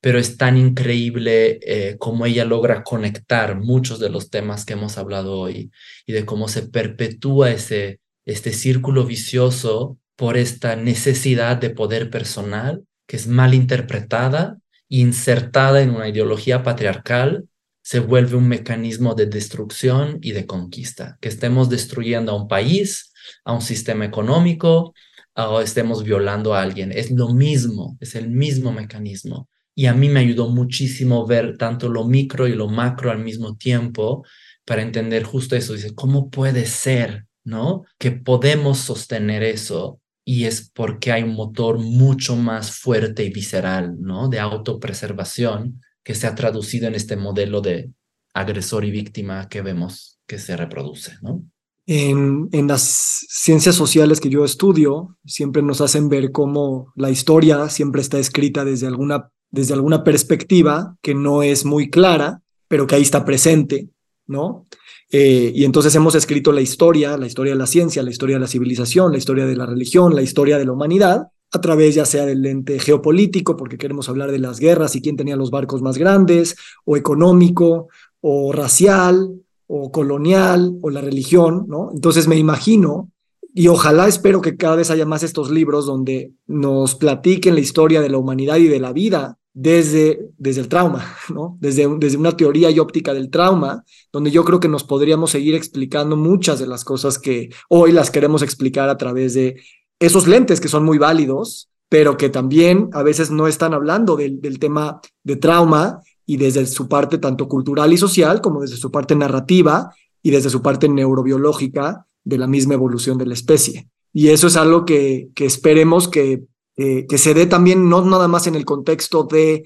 pero es tan increíble eh, cómo ella logra conectar muchos de los temas que hemos hablado hoy y de cómo se perpetúa ese, este círculo vicioso por esta necesidad de poder personal que es mal interpretada, insertada en una ideología patriarcal, se vuelve un mecanismo de destrucción y de conquista, que estemos destruyendo a un país, a un sistema económico, o estemos violando a alguien. Es lo mismo, es el mismo mecanismo. Y a mí me ayudó muchísimo ver tanto lo micro y lo macro al mismo tiempo para entender justo eso. Dice, ¿cómo puede ser, no? Que podemos sostener eso y es porque hay un motor mucho más fuerte y visceral, ¿no? De autopreservación que se ha traducido en este modelo de agresor y víctima que vemos que se reproduce, ¿no? En, las ciencias sociales que yo estudio, siempre nos hacen ver cómo la historia siempre está escrita desde alguna, desde alguna perspectiva que no es muy clara, pero que ahí está presente, ¿no? Eh, y entonces hemos escrito la historia, la historia de la ciencia, la historia de la civilización, la historia de la religión, la historia de la humanidad, a través ya sea del lente geopolítico, porque queremos hablar de las guerras y quién tenía los barcos más grandes, o económico, o racial, o colonial o la religión, ¿no? Entonces me imagino y ojalá espero que cada vez haya más estos libros donde nos platiquen la historia de la humanidad y de la vida desde, desde el trauma, ¿no? Desde, desde una teoría y óptica del trauma, donde yo creo que nos podríamos seguir explicando muchas de las cosas que hoy las queremos explicar a través de esos lentes que son muy válidos, pero que también a veces no están hablando del, del tema de trauma y desde su parte tanto cultural y social como desde su parte narrativa y desde su parte neurobiológica de la misma evolución de la especie. Y eso es algo que, esperemos que, que se dé también no nada más en el contexto de,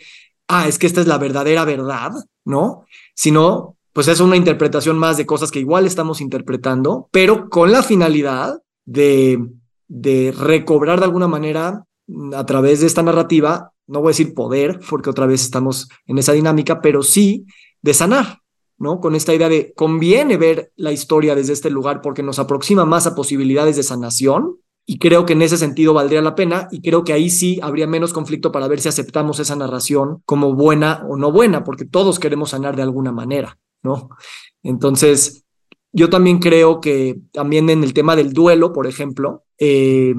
ah, es que esta es la verdadera verdad, ¿no? Sino, pues es una interpretación más de cosas que igual estamos interpretando, pero con la finalidad de, de recobrar de alguna manera a través de esta narrativa, no voy a decir poder, porque otra vez estamos en esa dinámica, pero sí de sanar, ¿no? Con esta idea de conviene ver la historia desde este lugar porque nos aproxima más a posibilidades de sanación y creo que en ese sentido valdría la pena y creo que ahí sí habría menos conflicto para ver si aceptamos esa narración como buena o no buena, porque todos queremos sanar de alguna manera, ¿no? Entonces, yo también creo que también en el tema del duelo, por ejemplo, eh,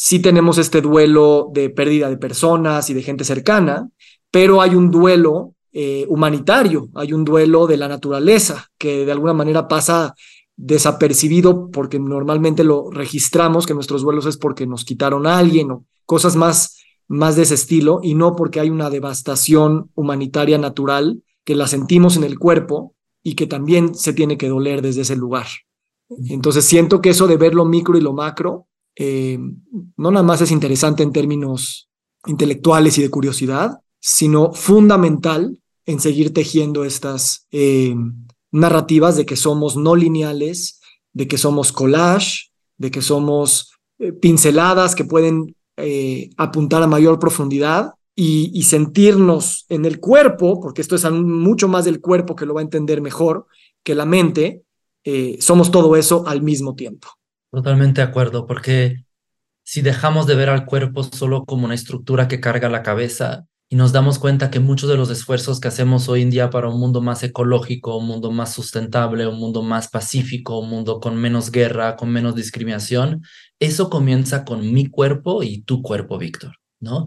sí tenemos este duelo de pérdida de personas y de gente cercana, pero hay un duelo eh, humanitario, hay un duelo de la naturaleza que de alguna manera pasa desapercibido porque normalmente lo registramos que nuestros duelos es porque nos quitaron a alguien o cosas más, más de ese estilo y no porque hay una devastación humanitaria natural que la sentimos en el cuerpo y que también se tiene que doler desde ese lugar. Entonces siento que eso de ver lo micro y lo macro eh, no nada más es interesante en términos intelectuales y de curiosidad, sino fundamental en seguir tejiendo estas eh, narrativas de que somos no lineales, de que somos collage, de que somos eh, pinceladas que pueden apuntar a mayor profundidad y, sentirnos en el cuerpo, porque esto es mucho más del cuerpo que lo va a entender mejor que la mente, somos todo eso al mismo tiempo. Totalmente de acuerdo, porque si dejamos de ver al cuerpo solo como una estructura que carga la cabeza, y nos damos cuenta que muchos de los esfuerzos que hacemos hoy en día para un mundo más ecológico, un mundo más sustentable, un mundo más pacífico, un mundo con menos guerra, con menos discriminación, eso comienza con mi cuerpo y tu cuerpo, Víctor, ¿no?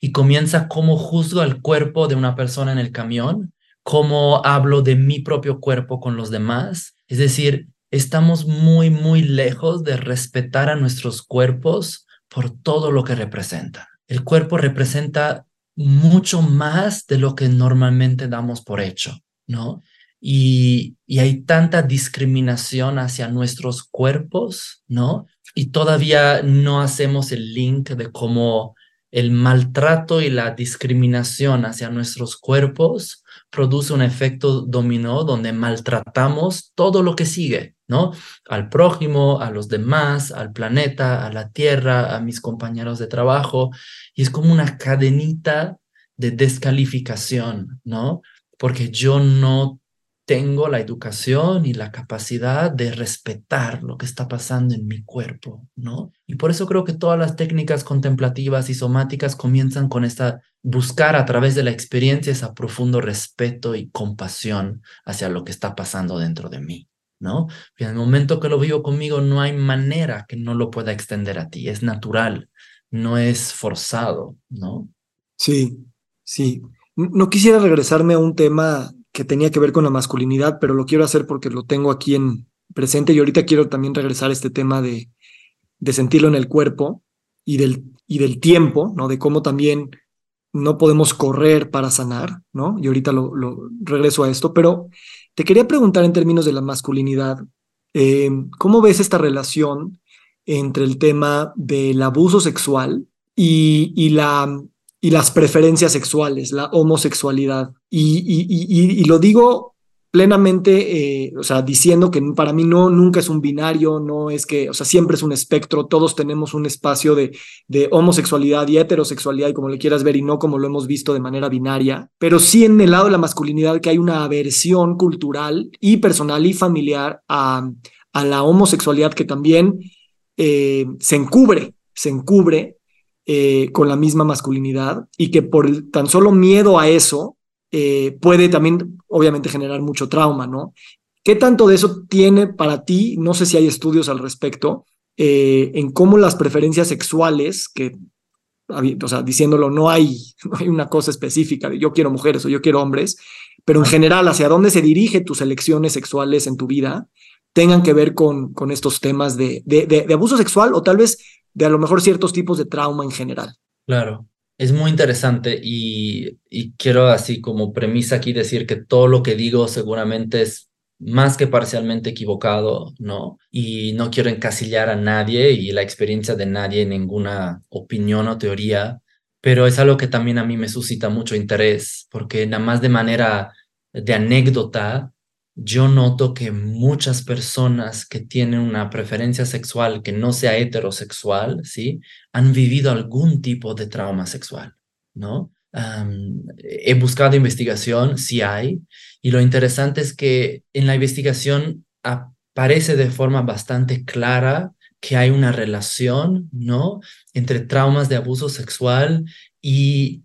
Y comienza cómo juzgo al cuerpo de una persona en el camión, cómo hablo de mi propio cuerpo con los demás. Es decir, estamos muy, muy lejos de respetar a nuestros cuerpos por todo lo que representa. El cuerpo representa mucho más de lo que normalmente damos por hecho, ¿no? Y, y, hay tanta discriminación hacia nuestros cuerpos, ¿no? Y todavía no hacemos el link de cómo el maltrato y la discriminación hacia nuestros cuerpos produce un efecto dominó donde maltratamos todo lo que sigue, ¿no? Al prójimo, a los demás, al planeta, a la tierra, a mis compañeros de trabajo. Y es como una cadenita de descalificación, ¿no? Porque yo no tengo la educación y la capacidad de respetar lo que está pasando en mi cuerpo, ¿no? Y por eso creo que todas las técnicas contemplativas y somáticas comienzan con esta buscar a través de la experiencia ese profundo respeto y compasión hacia lo que está pasando dentro de mí, ¿no? Y en el momento que lo vivo conmigo no hay manera que no lo pueda extender a ti, es natural, no es forzado, ¿no? Sí, sí. No quisiera regresarme a un tema que tenía que ver con la masculinidad, pero lo quiero hacer porque lo tengo aquí en presente y ahorita quiero también regresar a este tema de, de sentirlo en el cuerpo y del, y del tiempo, ¿no? De cómo también no podemos correr para sanar, ¿no? Y ahorita lo, lo regreso a esto, pero te quería preguntar en términos de la masculinidad, eh, ¿cómo ves esta relación entre el tema del abuso sexual y, y la y las preferencias sexuales, la homosexualidad. Y, y, lo digo plenamente, eh, o sea, diciendo que para mí no, nunca es un binario, no es que, o sea, siempre es un espectro, todos tenemos un espacio de, de homosexualidad y heterosexualidad y como le quieras ver y no como lo hemos visto de manera binaria, pero sí en el lado de la masculinidad que hay una aversión cultural y personal y familiar a, a la homosexualidad que también eh, se encubre, se encubre eh, con la misma masculinidad y que por el tan solo miedo a eso eh, puede también obviamente generar mucho trauma, ¿no? ¿Qué tanto de eso tiene para ti? No sé si hay estudios al respecto eh, en cómo las preferencias sexuales, que, o sea, diciéndolo, no hay, no hay una cosa específica de yo quiero mujeres o yo quiero hombres, pero en general, hacia dónde se dirige tus elecciones sexuales en tu vida, tengan que ver con, con estos temas de, de, abuso sexual o tal vez de a lo mejor ciertos tipos de trauma en general. Claro, es muy interesante y, y quiero así como premisa aquí decir que todo lo que digo seguramente es más que parcialmente equivocado, ¿no? Y no quiero encasillar a nadie y la experiencia de nadie ninguna opinión o teoría, pero es algo que también a mí me suscita mucho interés, porque nada más de manera de anécdota, yo noto que muchas personas que tienen una preferencia sexual que no sea heterosexual, ¿sí? Han vivido algún tipo de trauma sexual, ¿no? he buscado investigación, sí hay, y lo interesante es que en la investigación aparece de forma bastante clara que hay una relación, ¿no? Entre traumas de abuso sexual y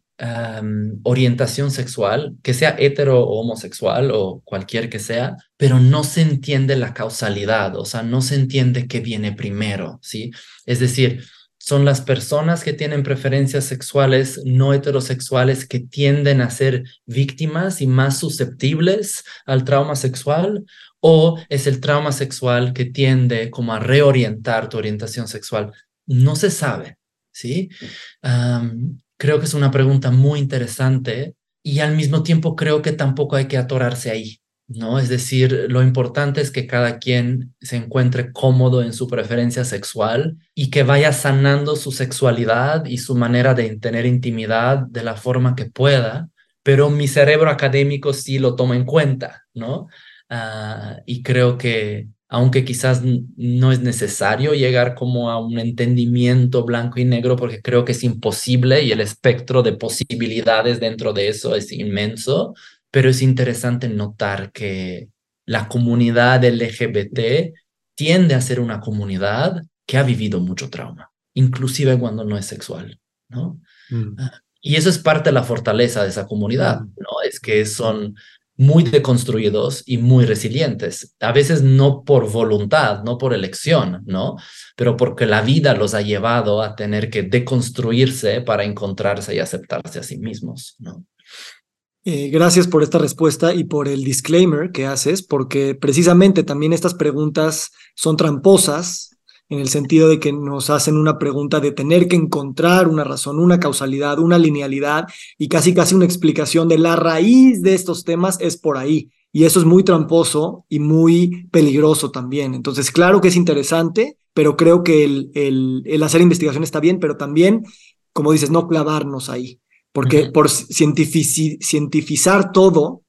orientación sexual, que sea hetero o homosexual o cualquier que sea, pero no se entiende la causalidad, o sea, no se entiende qué viene primero, ¿sí? Es decir, son las personas que tienen preferencias sexuales no heterosexuales que tienden a ser víctimas y más susceptibles al trauma sexual o es el trauma sexual que tiende como a reorientar tu orientación sexual. No se sabe, ¿sí? Creo que es una pregunta muy interesante y al mismo tiempo creo que tampoco hay que atorarse ahí, ¿no? Es decir, lo importante es que cada quien se encuentre cómodo en su preferencia sexual y que vaya sanando su sexualidad y su manera de tener intimidad de la forma que pueda, pero mi cerebro académico sí lo toma en cuenta, ¿no? Ah, y creo que aunque quizás no es necesario llegar como a un entendimiento blanco y negro, porque creo que es imposible y el espectro de posibilidades dentro de eso es inmenso, pero es interesante notar que la comunidad LGBT tiende a ser una comunidad que ha vivido mucho trauma, inclusive cuando no es sexual, ¿no? Mm. Ah, y eso es parte de la fortaleza de esa comunidad, mm. ¿no? Es que son muy deconstruidos y muy resilientes. A veces no por voluntad, no por elección, ¿no? Pero porque la vida los ha llevado a tener que deconstruirse para encontrarse y aceptarse a sí mismos, ¿no? Eh, gracias por esta respuesta y por el disclaimer que haces, porque precisamente también estas preguntas son tramposas en el sentido de que nos hacen una pregunta de tener que encontrar una razón, una causalidad, una linealidad y casi casi una explicación de la raíz de estos temas es por ahí. Y eso es muy tramposo y muy peligroso también. Entonces, claro que es interesante, pero creo que el, el, hacer investigación está bien, pero también, como dices, no clavarnos ahí, porque por cientificizar todo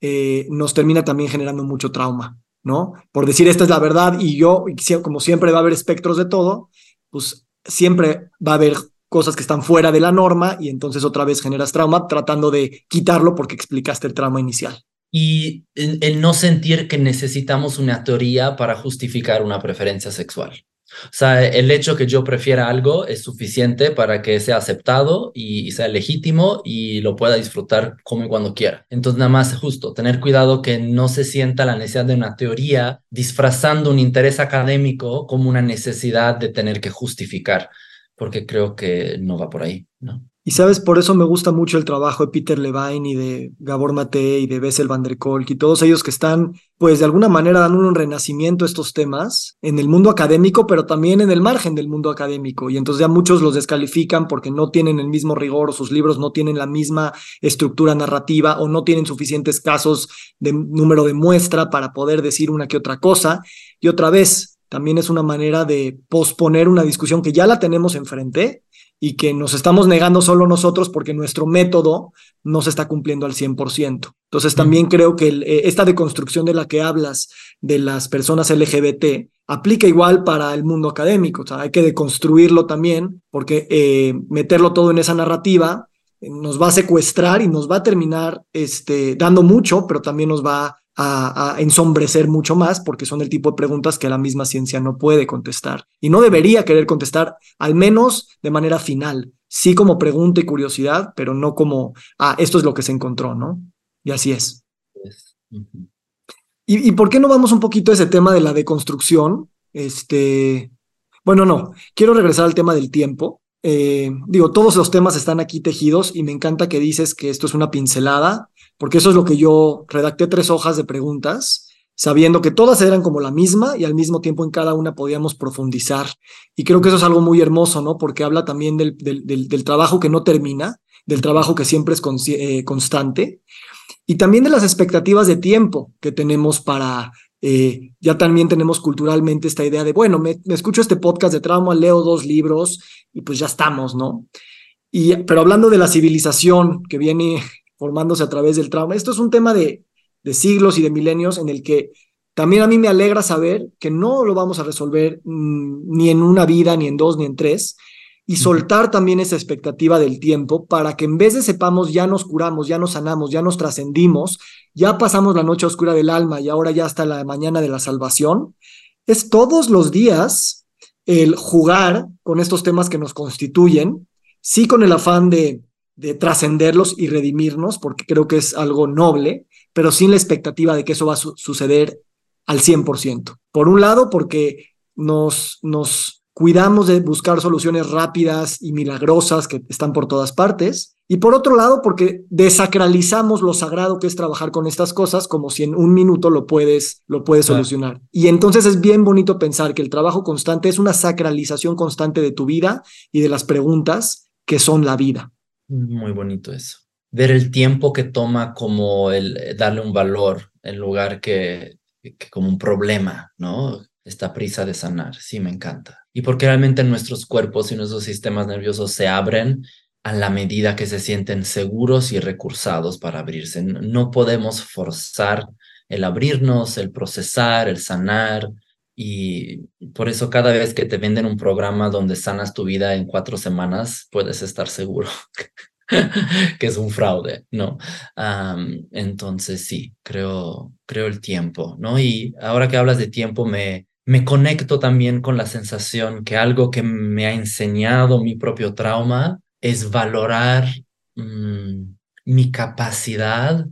eh, nos termina también generando mucho trauma. ¿No? Por decir esta es la verdad y yo, como siempre va a haber espectros de todo, pues siempre va a haber cosas que están fuera de la norma y entonces otra vez generas trauma tratando de quitarlo porque explicaste el trauma inicial. Y el no sentir que necesitamos una teoría para justificar una preferencia sexual. O sea, el hecho que yo prefiera algo es suficiente para que sea aceptado y, sea legítimo y lo pueda disfrutar como y cuando quiera. Entonces, nada más justo tener cuidado que no se sienta la necesidad de una teoría disfrazando un interés académico como una necesidad de tener que justificar, porque creo que no va por ahí, ¿no? Y sabes, por eso me gusta mucho el trabajo de Peter Levine y de Gabor Mate y de Bessel van der Kolk y todos ellos que están, pues de alguna manera dando un renacimiento a estos temas en el mundo académico, pero también en el margen del mundo académico. Y entonces ya muchos los descalifican porque no tienen el mismo rigor o sus libros no tienen la misma estructura narrativa o no tienen suficientes casos de número de muestra para poder decir una que otra cosa. Y otra vez, también es una manera de posponer una discusión que ya la tenemos enfrente y que nos estamos negando solo nosotros porque nuestro método no se está cumpliendo al 100%. Entonces también creo que eh, esta deconstrucción de la que hablas de las personas LGBT aplica igual para el mundo académico. O sea, hay que deconstruirlo también porque eh, meterlo todo en esa narrativa eh, nos va a secuestrar y nos va a terminar este, dando mucho, pero también nos va a, ensombrecer mucho más porque son el tipo de preguntas que la misma ciencia no puede contestar y no debería querer contestar, al menos de manera final. Sí como pregunta y curiosidad, pero no como, ah, esto es lo que se encontró, ¿no? Y así es. ¿Y, ¿Y, por qué no vamos un poquito a ese tema de la deconstrucción? Este, bueno, no, quiero regresar al tema del tiempo. Eh, digo, todos los temas están aquí tejidos y me encanta que dices que esto es una pincelada porque eso es lo que yo redacté tres hojas de preguntas, sabiendo que todas eran como la misma y al mismo tiempo en cada una podíamos profundizar. Y creo que eso es algo muy hermoso, ¿no? Porque habla también del, del, trabajo que no termina, del trabajo que siempre es eh, constante y también de las expectativas de tiempo que tenemos para, eh, ya también tenemos culturalmente esta idea de, bueno, me, me, escucho este podcast de trauma, leo dos libros y pues ya estamos, ¿no? Y, pero hablando de la civilización que viene formándose a través del trauma. Esto es un tema de, de siglos y de milenios en el que también a mí me alegra saber que no lo vamos a resolver mm, ni en una vida, ni en dos, ni en tres, y soltar también esa expectativa del tiempo para que en vez de sepamos ya nos curamos, ya nos sanamos, ya nos trascendimos, ya pasamos la noche oscura del alma y ahora ya está la mañana de la salvación, es todos los días el jugar con estos temas que nos constituyen, sí con el afán de, de trascenderlos y redimirnos, porque creo que es algo noble, pero sin la expectativa de que eso va a suceder al 100%. Por un lado, porque nos, nos cuidamos de buscar soluciones rápidas y milagrosas que están por todas partes. Y por otro lado, porque desacralizamos lo sagrado que es trabajar con estas cosas como si en un minuto lo puedes, lo puedes solucionar. Y entonces es bien bonito pensar que el trabajo constante es una sacralización constante de tu vida y de las preguntas que son la vida. Muy bonito eso. Ver el tiempo que toma como el eh, darle un valor en lugar que como un problema, ¿no? Esta prisa de sanar, sí me encanta. Y porque realmente nuestros cuerpos y nuestros sistemas nerviosos se abren a la medida que se sienten seguros y recursados para abrirse. No podemos forzar el abrirnos, el procesar, el sanar. Y por eso cada vez que te venden un programa donde sanas tu vida en cuatro semanas, puedes estar seguro que es un fraude, ¿no? entonces sí, creo, creo el tiempo, ¿no? Y ahora que hablas de tiempo, me, me conecto también con la sensación que algo que me ha enseñado mi propio trauma es valorar mm, mi capacidad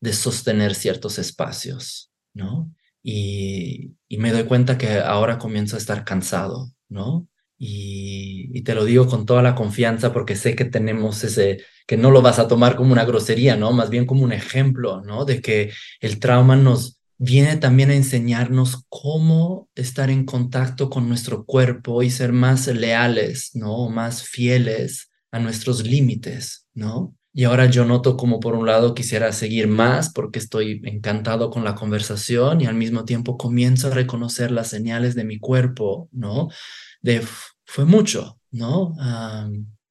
de sostener ciertos espacios, ¿no? Y, y me doy cuenta que ahora comienzo a estar cansado, ¿no? Y, te lo digo con toda la confianza porque sé que tenemos ese, que no lo vas a tomar como una grosería, ¿no? Más bien como un ejemplo, ¿no? De que el trauma nos viene también a enseñarnos cómo estar en contacto con nuestro cuerpo y ser más leales, ¿no? Más fieles a nuestros límites, ¿no? Y ahora yo noto como por un lado quisiera seguir más porque estoy encantado con la conversación y al mismo tiempo comienzo a reconocer las señales de mi cuerpo, ¿no? de fue mucho, ¿no?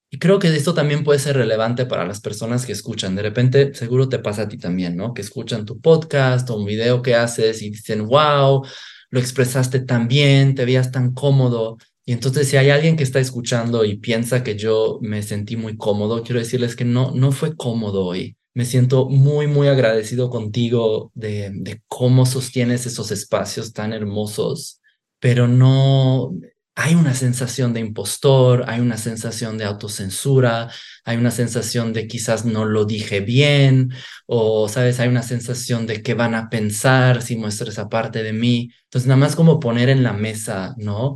y creo que esto también puede ser relevante para las personas que escuchan. De repente, seguro te pasa a ti también, ¿no? Que escuchan tu podcast o un video que haces y dicen, wow, lo expresaste tan bien, te veías tan cómodo. Y entonces, si hay alguien que está escuchando y piensa que yo me sentí muy cómodo, quiero decirles que no, no fue cómodo hoy. Me siento muy, muy agradecido contigo de, cómo sostienes esos espacios tan hermosos, pero no, hay una sensación de impostor, hay una sensación de autocensura, hay una sensación de quizás no lo dije bien, o, sabes, hay una sensación de qué van a pensar si muestro esa parte de mí. Entonces, nada más como poner en la mesa, ¿no?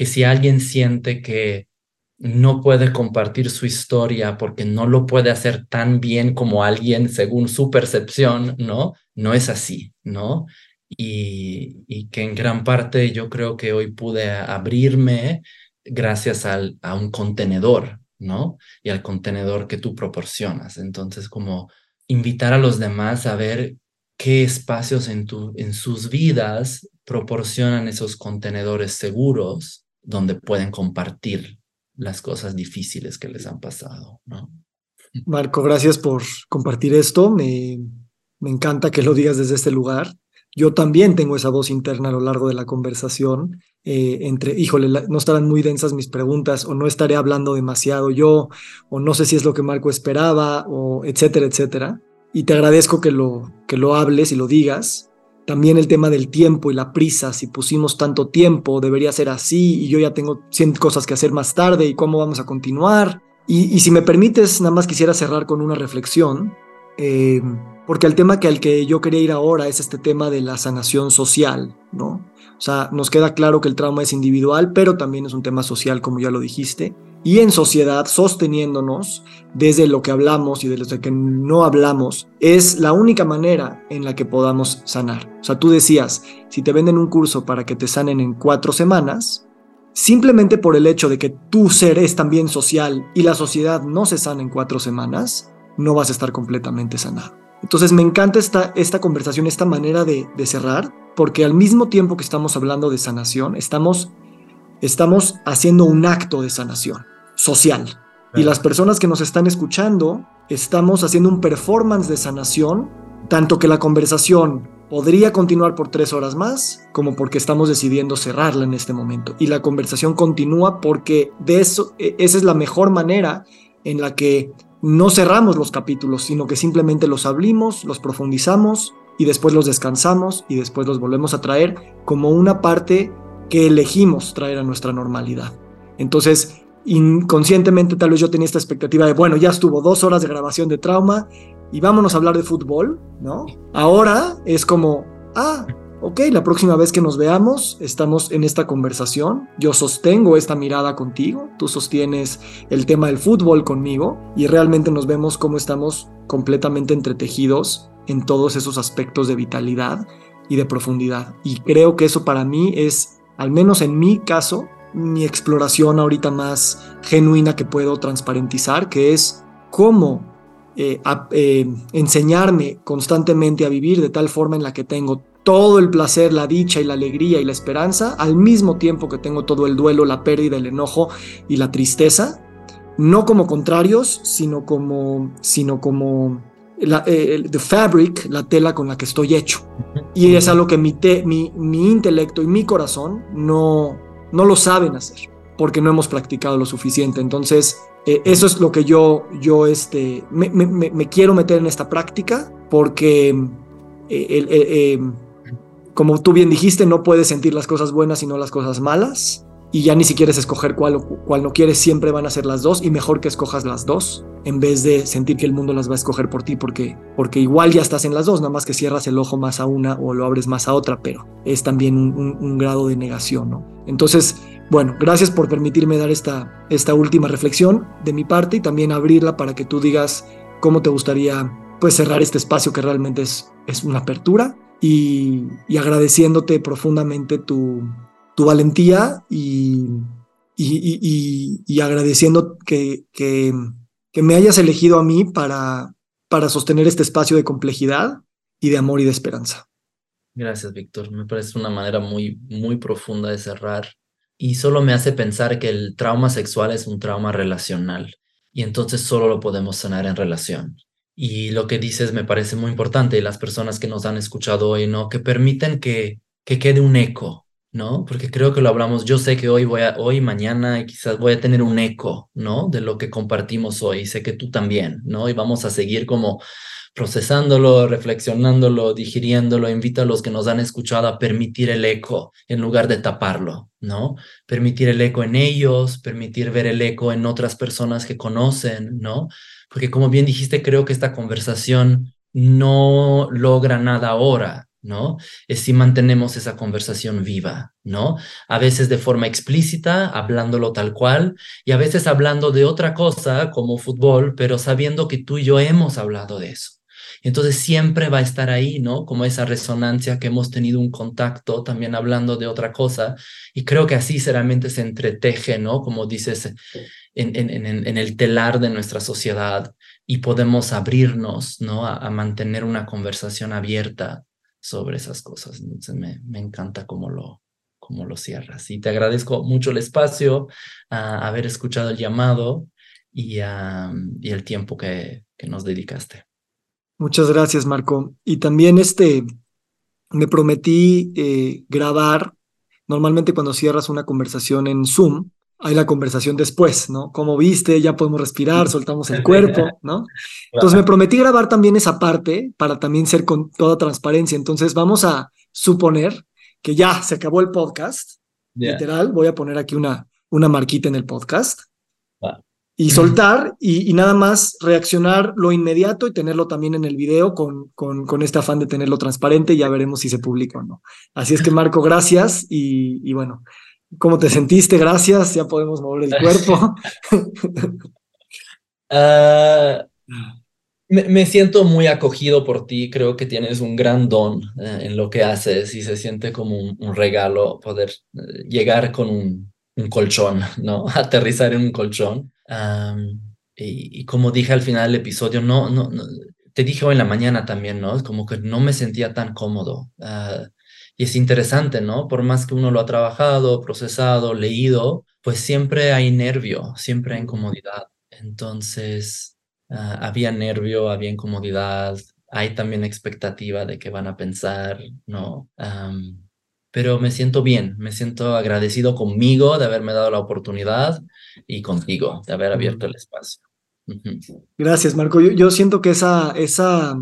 Que si alguien siente que no puede compartir su historia porque no lo puede hacer tan bien como alguien según su percepción, ¿no? No es así, ¿no? y, que en gran parte yo creo que hoy pude abrirme gracias al, a un contenedor, ¿no? Y al contenedor que tú proporcionas. Entonces, como invitar a los demás a ver qué espacios en, tu, en sus vidas proporcionan esos contenedores seguros donde pueden compartir las cosas difíciles que les han pasado, ¿no? Marco, gracias por compartir esto. Me, me encanta que lo digas desde este lugar. Yo también tengo esa voz interna a lo largo de la conversación, eh, entre, híjole, no estarán muy densas mis preguntas o no estaré hablando demasiado yo o no sé si es lo que Marco esperaba o etcétera, etcétera. Y te agradezco que lo, que lo hables y lo digas. También el tema del tiempo y la prisa, si pusimos tanto tiempo, debería ser así y yo ya tengo 100 cosas que hacer más tarde y cómo vamos a continuar. Y, si me permites, nada más quisiera cerrar con una reflexión. Eh, porque el tema que al que yo quería ir ahora es este tema de la sanación social, ¿no? O sea, nos queda claro que el trauma es individual, pero también es un tema social, como ya lo dijiste, y en sociedad, sosteniéndonos desde lo que hablamos y de lo que no hablamos, es la única manera en la que podamos sanar. O sea, tú decías, si te venden un curso para que te sanen en cuatro semanas, simplemente por el hecho de que tu ser es también social y la sociedad no se sana en cuatro semanas, no vas a estar completamente sanado. Entonces me encanta esta, esta conversación, esta manera de, cerrar, porque al mismo tiempo que estamos hablando de sanación, estamos, estamos haciendo un acto de sanación social. Y las personas que nos están escuchando, estamos haciendo un performance de sanación tanto que la conversación podría continuar por tres horas más, como porque estamos decidiendo cerrarla en este momento. Y la conversación continúa porque de eso, e, esa es la mejor manera en la que no cerramos los capítulos, sino que simplemente los abrimos, los profundizamos y después los descansamos y después los volvemos a traer como una parte que elegimos traer a nuestra normalidad. Entonces, inconscientemente tal vez yo tenía esta expectativa de, bueno, ya estuvo dos horas de grabación de trauma y vámonos a hablar de fútbol, ¿no? Ahora es como, ah, ok, la próxima vez que nos veamos estamos en esta conversación, yo sostengo esta mirada contigo, tú sostienes el tema del fútbol conmigo y realmente nos vemos como estamos completamente entretejidos en todos esos aspectos de vitalidad y de profundidad. Y creo que eso para mí es, al menos en mi caso, mi exploración ahorita más genuina que puedo transparentizar, que es cómo eh, eh, enseñarme constantemente a vivir de tal forma en la que tengo todo el placer, la dicha y la alegría y la esperanza, al mismo tiempo que tengo todo el duelo, la pérdida, el enojo y la tristeza, no como contrarios, sino como, sino como eh, the fabric, la tela con la que estoy hecho. Y es algo que mi, mi, mi intelecto y mi corazón no, no lo saben hacer, porque no hemos practicado lo suficiente. Entonces, eh, eso es lo que yo, yo este, me, me, quiero meter en esta práctica, porque eh, eh, como tú bien dijiste, no puedes sentir las cosas buenas y no las cosas malas y ya ni siquiera es escoger cuál, cuál no quieres, siempre van a ser las dos y mejor que escojas las dos en vez de sentir que el mundo las va a escoger por ti porque, porque igual ya estás en las dos, nada más que cierras el ojo más a una o lo abres más a otra, pero es también un, grado de negación, ¿no? Entonces, bueno, gracias por permitirme dar esta, esta última reflexión de mi parte y también abrirla para que tú digas cómo te gustaría pues cerrar este espacio que realmente es, es una apertura y, y agradeciéndote profundamente tu, tu valentía y, y, agradeciendo que, que, me hayas elegido a mí para, para sostener este espacio de complejidad y de amor y de esperanza. Gracias, Víctor. Me parece una manera muy, muy profunda de cerrar y solo me hace pensar que el trauma sexual es un trauma relacional y entonces solo lo podemos sanar en relación. Y lo que dices me parece muy importante y las personas que nos han escuchado hoy, ¿no? Que permiten que, que quede un eco ¿no? Porque creo que lo hablamos, yo sé que hoy voy a, hoy, mañana, quizás voy a tener un eco, ¿no? De lo que compartimos hoy, sé que tú también, ¿no? Y vamos a seguir como procesándolo, reflexionándolo, digiriéndolo, invita a los que nos han escuchado a permitir el eco en lugar de taparlo, ¿no? Permitir el eco en ellos, permitir ver el eco en otras personas que conocen, ¿no? Porque como bien dijiste, creo que esta conversación no logra nada ahora, ¿no? Es si mantenemos esa conversación viva, ¿no? A veces de forma explícita, hablándolo tal cual, y a veces hablando de otra cosa como fútbol, pero sabiendo que tú y yo hemos hablado de eso. Entonces siempre va a estar ahí, ¿no? Como esa resonancia que hemos tenido un contacto también hablando de otra cosa. Y creo que así realmente se entreteje, ¿no? Como dices, en, en, en, el telar de nuestra sociedad y podemos abrirnos, ¿no? A, a mantener una conversación abierta sobre esas cosas. Entonces me, me encanta cómo lo, cómo lo cierras. Y te agradezco mucho el espacio, a haber escuchado el llamado y, y el tiempo que, que nos dedicaste. Muchas gracias, Marco. Y también este, me prometí eh, grabar, normalmente cuando cierras una conversación en Zoom, hay la conversación después, ¿no? Como viste, ya podemos respirar, soltamos el cuerpo, ¿no? Entonces me prometí grabar también esa parte para también ser con toda transparencia. Entonces vamos a suponer que ya se acabó el podcast. Literal, voy a poner aquí una, una marquita en el podcast. Y soltar y, nada más reaccionar lo inmediato y tenerlo también en el video con, con, con, este afán de tenerlo transparente y ya veremos si se publica o no. Así es que Marco, gracias y, y bueno, ¿Cómo te sentiste? Gracias, ya podemos mover el cuerpo. Ah, me, siento muy acogido por ti, creo que tienes un gran don eh, en lo que haces y se siente como un, regalo poder eh, llegar con un, colchón, ¿no? Aterrizar en un colchón. y, como dije al final del episodio, no, no, te dije hoy en la mañana también, ¿no? Como que no me sentía tan cómodo. Ah, y es interesante, ¿no? Por más que uno lo ha trabajado, procesado, leído, pues siempre hay nervio, siempre hay incomodidad. Entonces, ah, había nervio, había incomodidad, hay también expectativa de qué van a pensar, ¿no? pero me siento bien, me siento agradecido conmigo de haberme dado la oportunidad y contigo de haber abierto el espacio. Gracias, Marco. Yo, siento que esa, esa...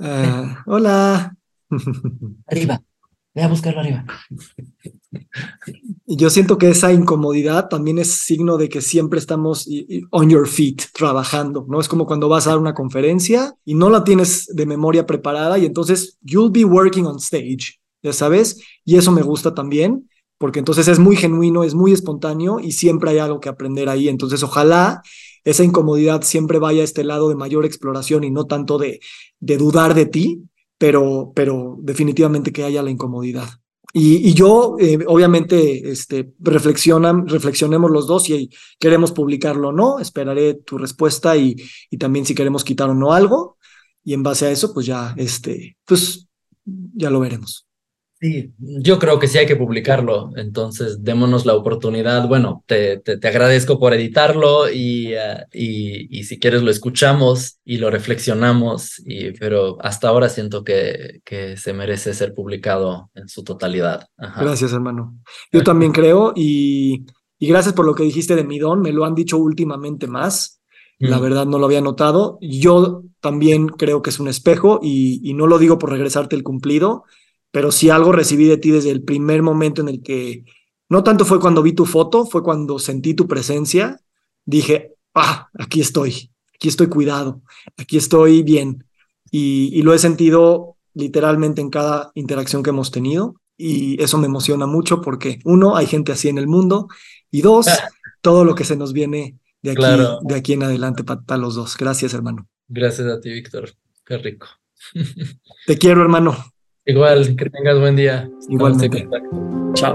Uh, hola. Arriba. Ve a buscarlo arriba. Yo siento que esa incomodidad también es signo de que siempre estamos on your feet, trabajando, ¿no? Es como cuando vas a dar una conferencia y no la tienes de memoria preparada y entonces you'll be working on stage, ya sabes, y eso me gusta también, porque entonces es muy genuino, es muy espontáneo y siempre hay algo que aprender ahí. Entonces, ojalá esa incomodidad siempre vaya a este lado de mayor exploración y no tanto de dudar de ti, pero, pero definitivamente que haya la incomodidad. Y, yo, eh, obviamente, este, reflexionan, reflexionemos los dos si queremos publicarlo o no. Esperaré tu respuesta y, y también si queremos quitar o no algo. Y en base a eso, pues ya, este, pues ya lo veremos. Sí, yo creo que sí hay que publicarlo, entonces démonos la oportunidad. Bueno, te, te, agradezco por editarlo y, eh, y, y, si quieres lo escuchamos y lo reflexionamos, y, pero hasta ahora siento que, que se merece ser publicado en su totalidad. Gracias, hermano. Yo también creo y, y gracias por lo que dijiste de mi don, me lo han dicho últimamente más. La mm. verdad no lo había notado. Yo también creo que es un espejo y, y no lo digo por regresarte el cumplido, pero si algo recibí de ti desde el primer momento en el que, no tanto fue cuando vi tu foto, fue cuando sentí tu presencia, dije, ah, aquí estoy, aquí estoy cuidado, aquí estoy bien. Y, y lo he sentido literalmente en cada interacción que hemos tenido y eso me emociona mucho porque uno, hay gente así en el mundo y dos, todo lo que se nos viene de aquí, de aquí en adelante para los dos. Gracias, hermano. Gracias a ti, Víctor. Qué rico. Te quiero, hermano. Igual, que tengas buen día. Igualmente. Chao.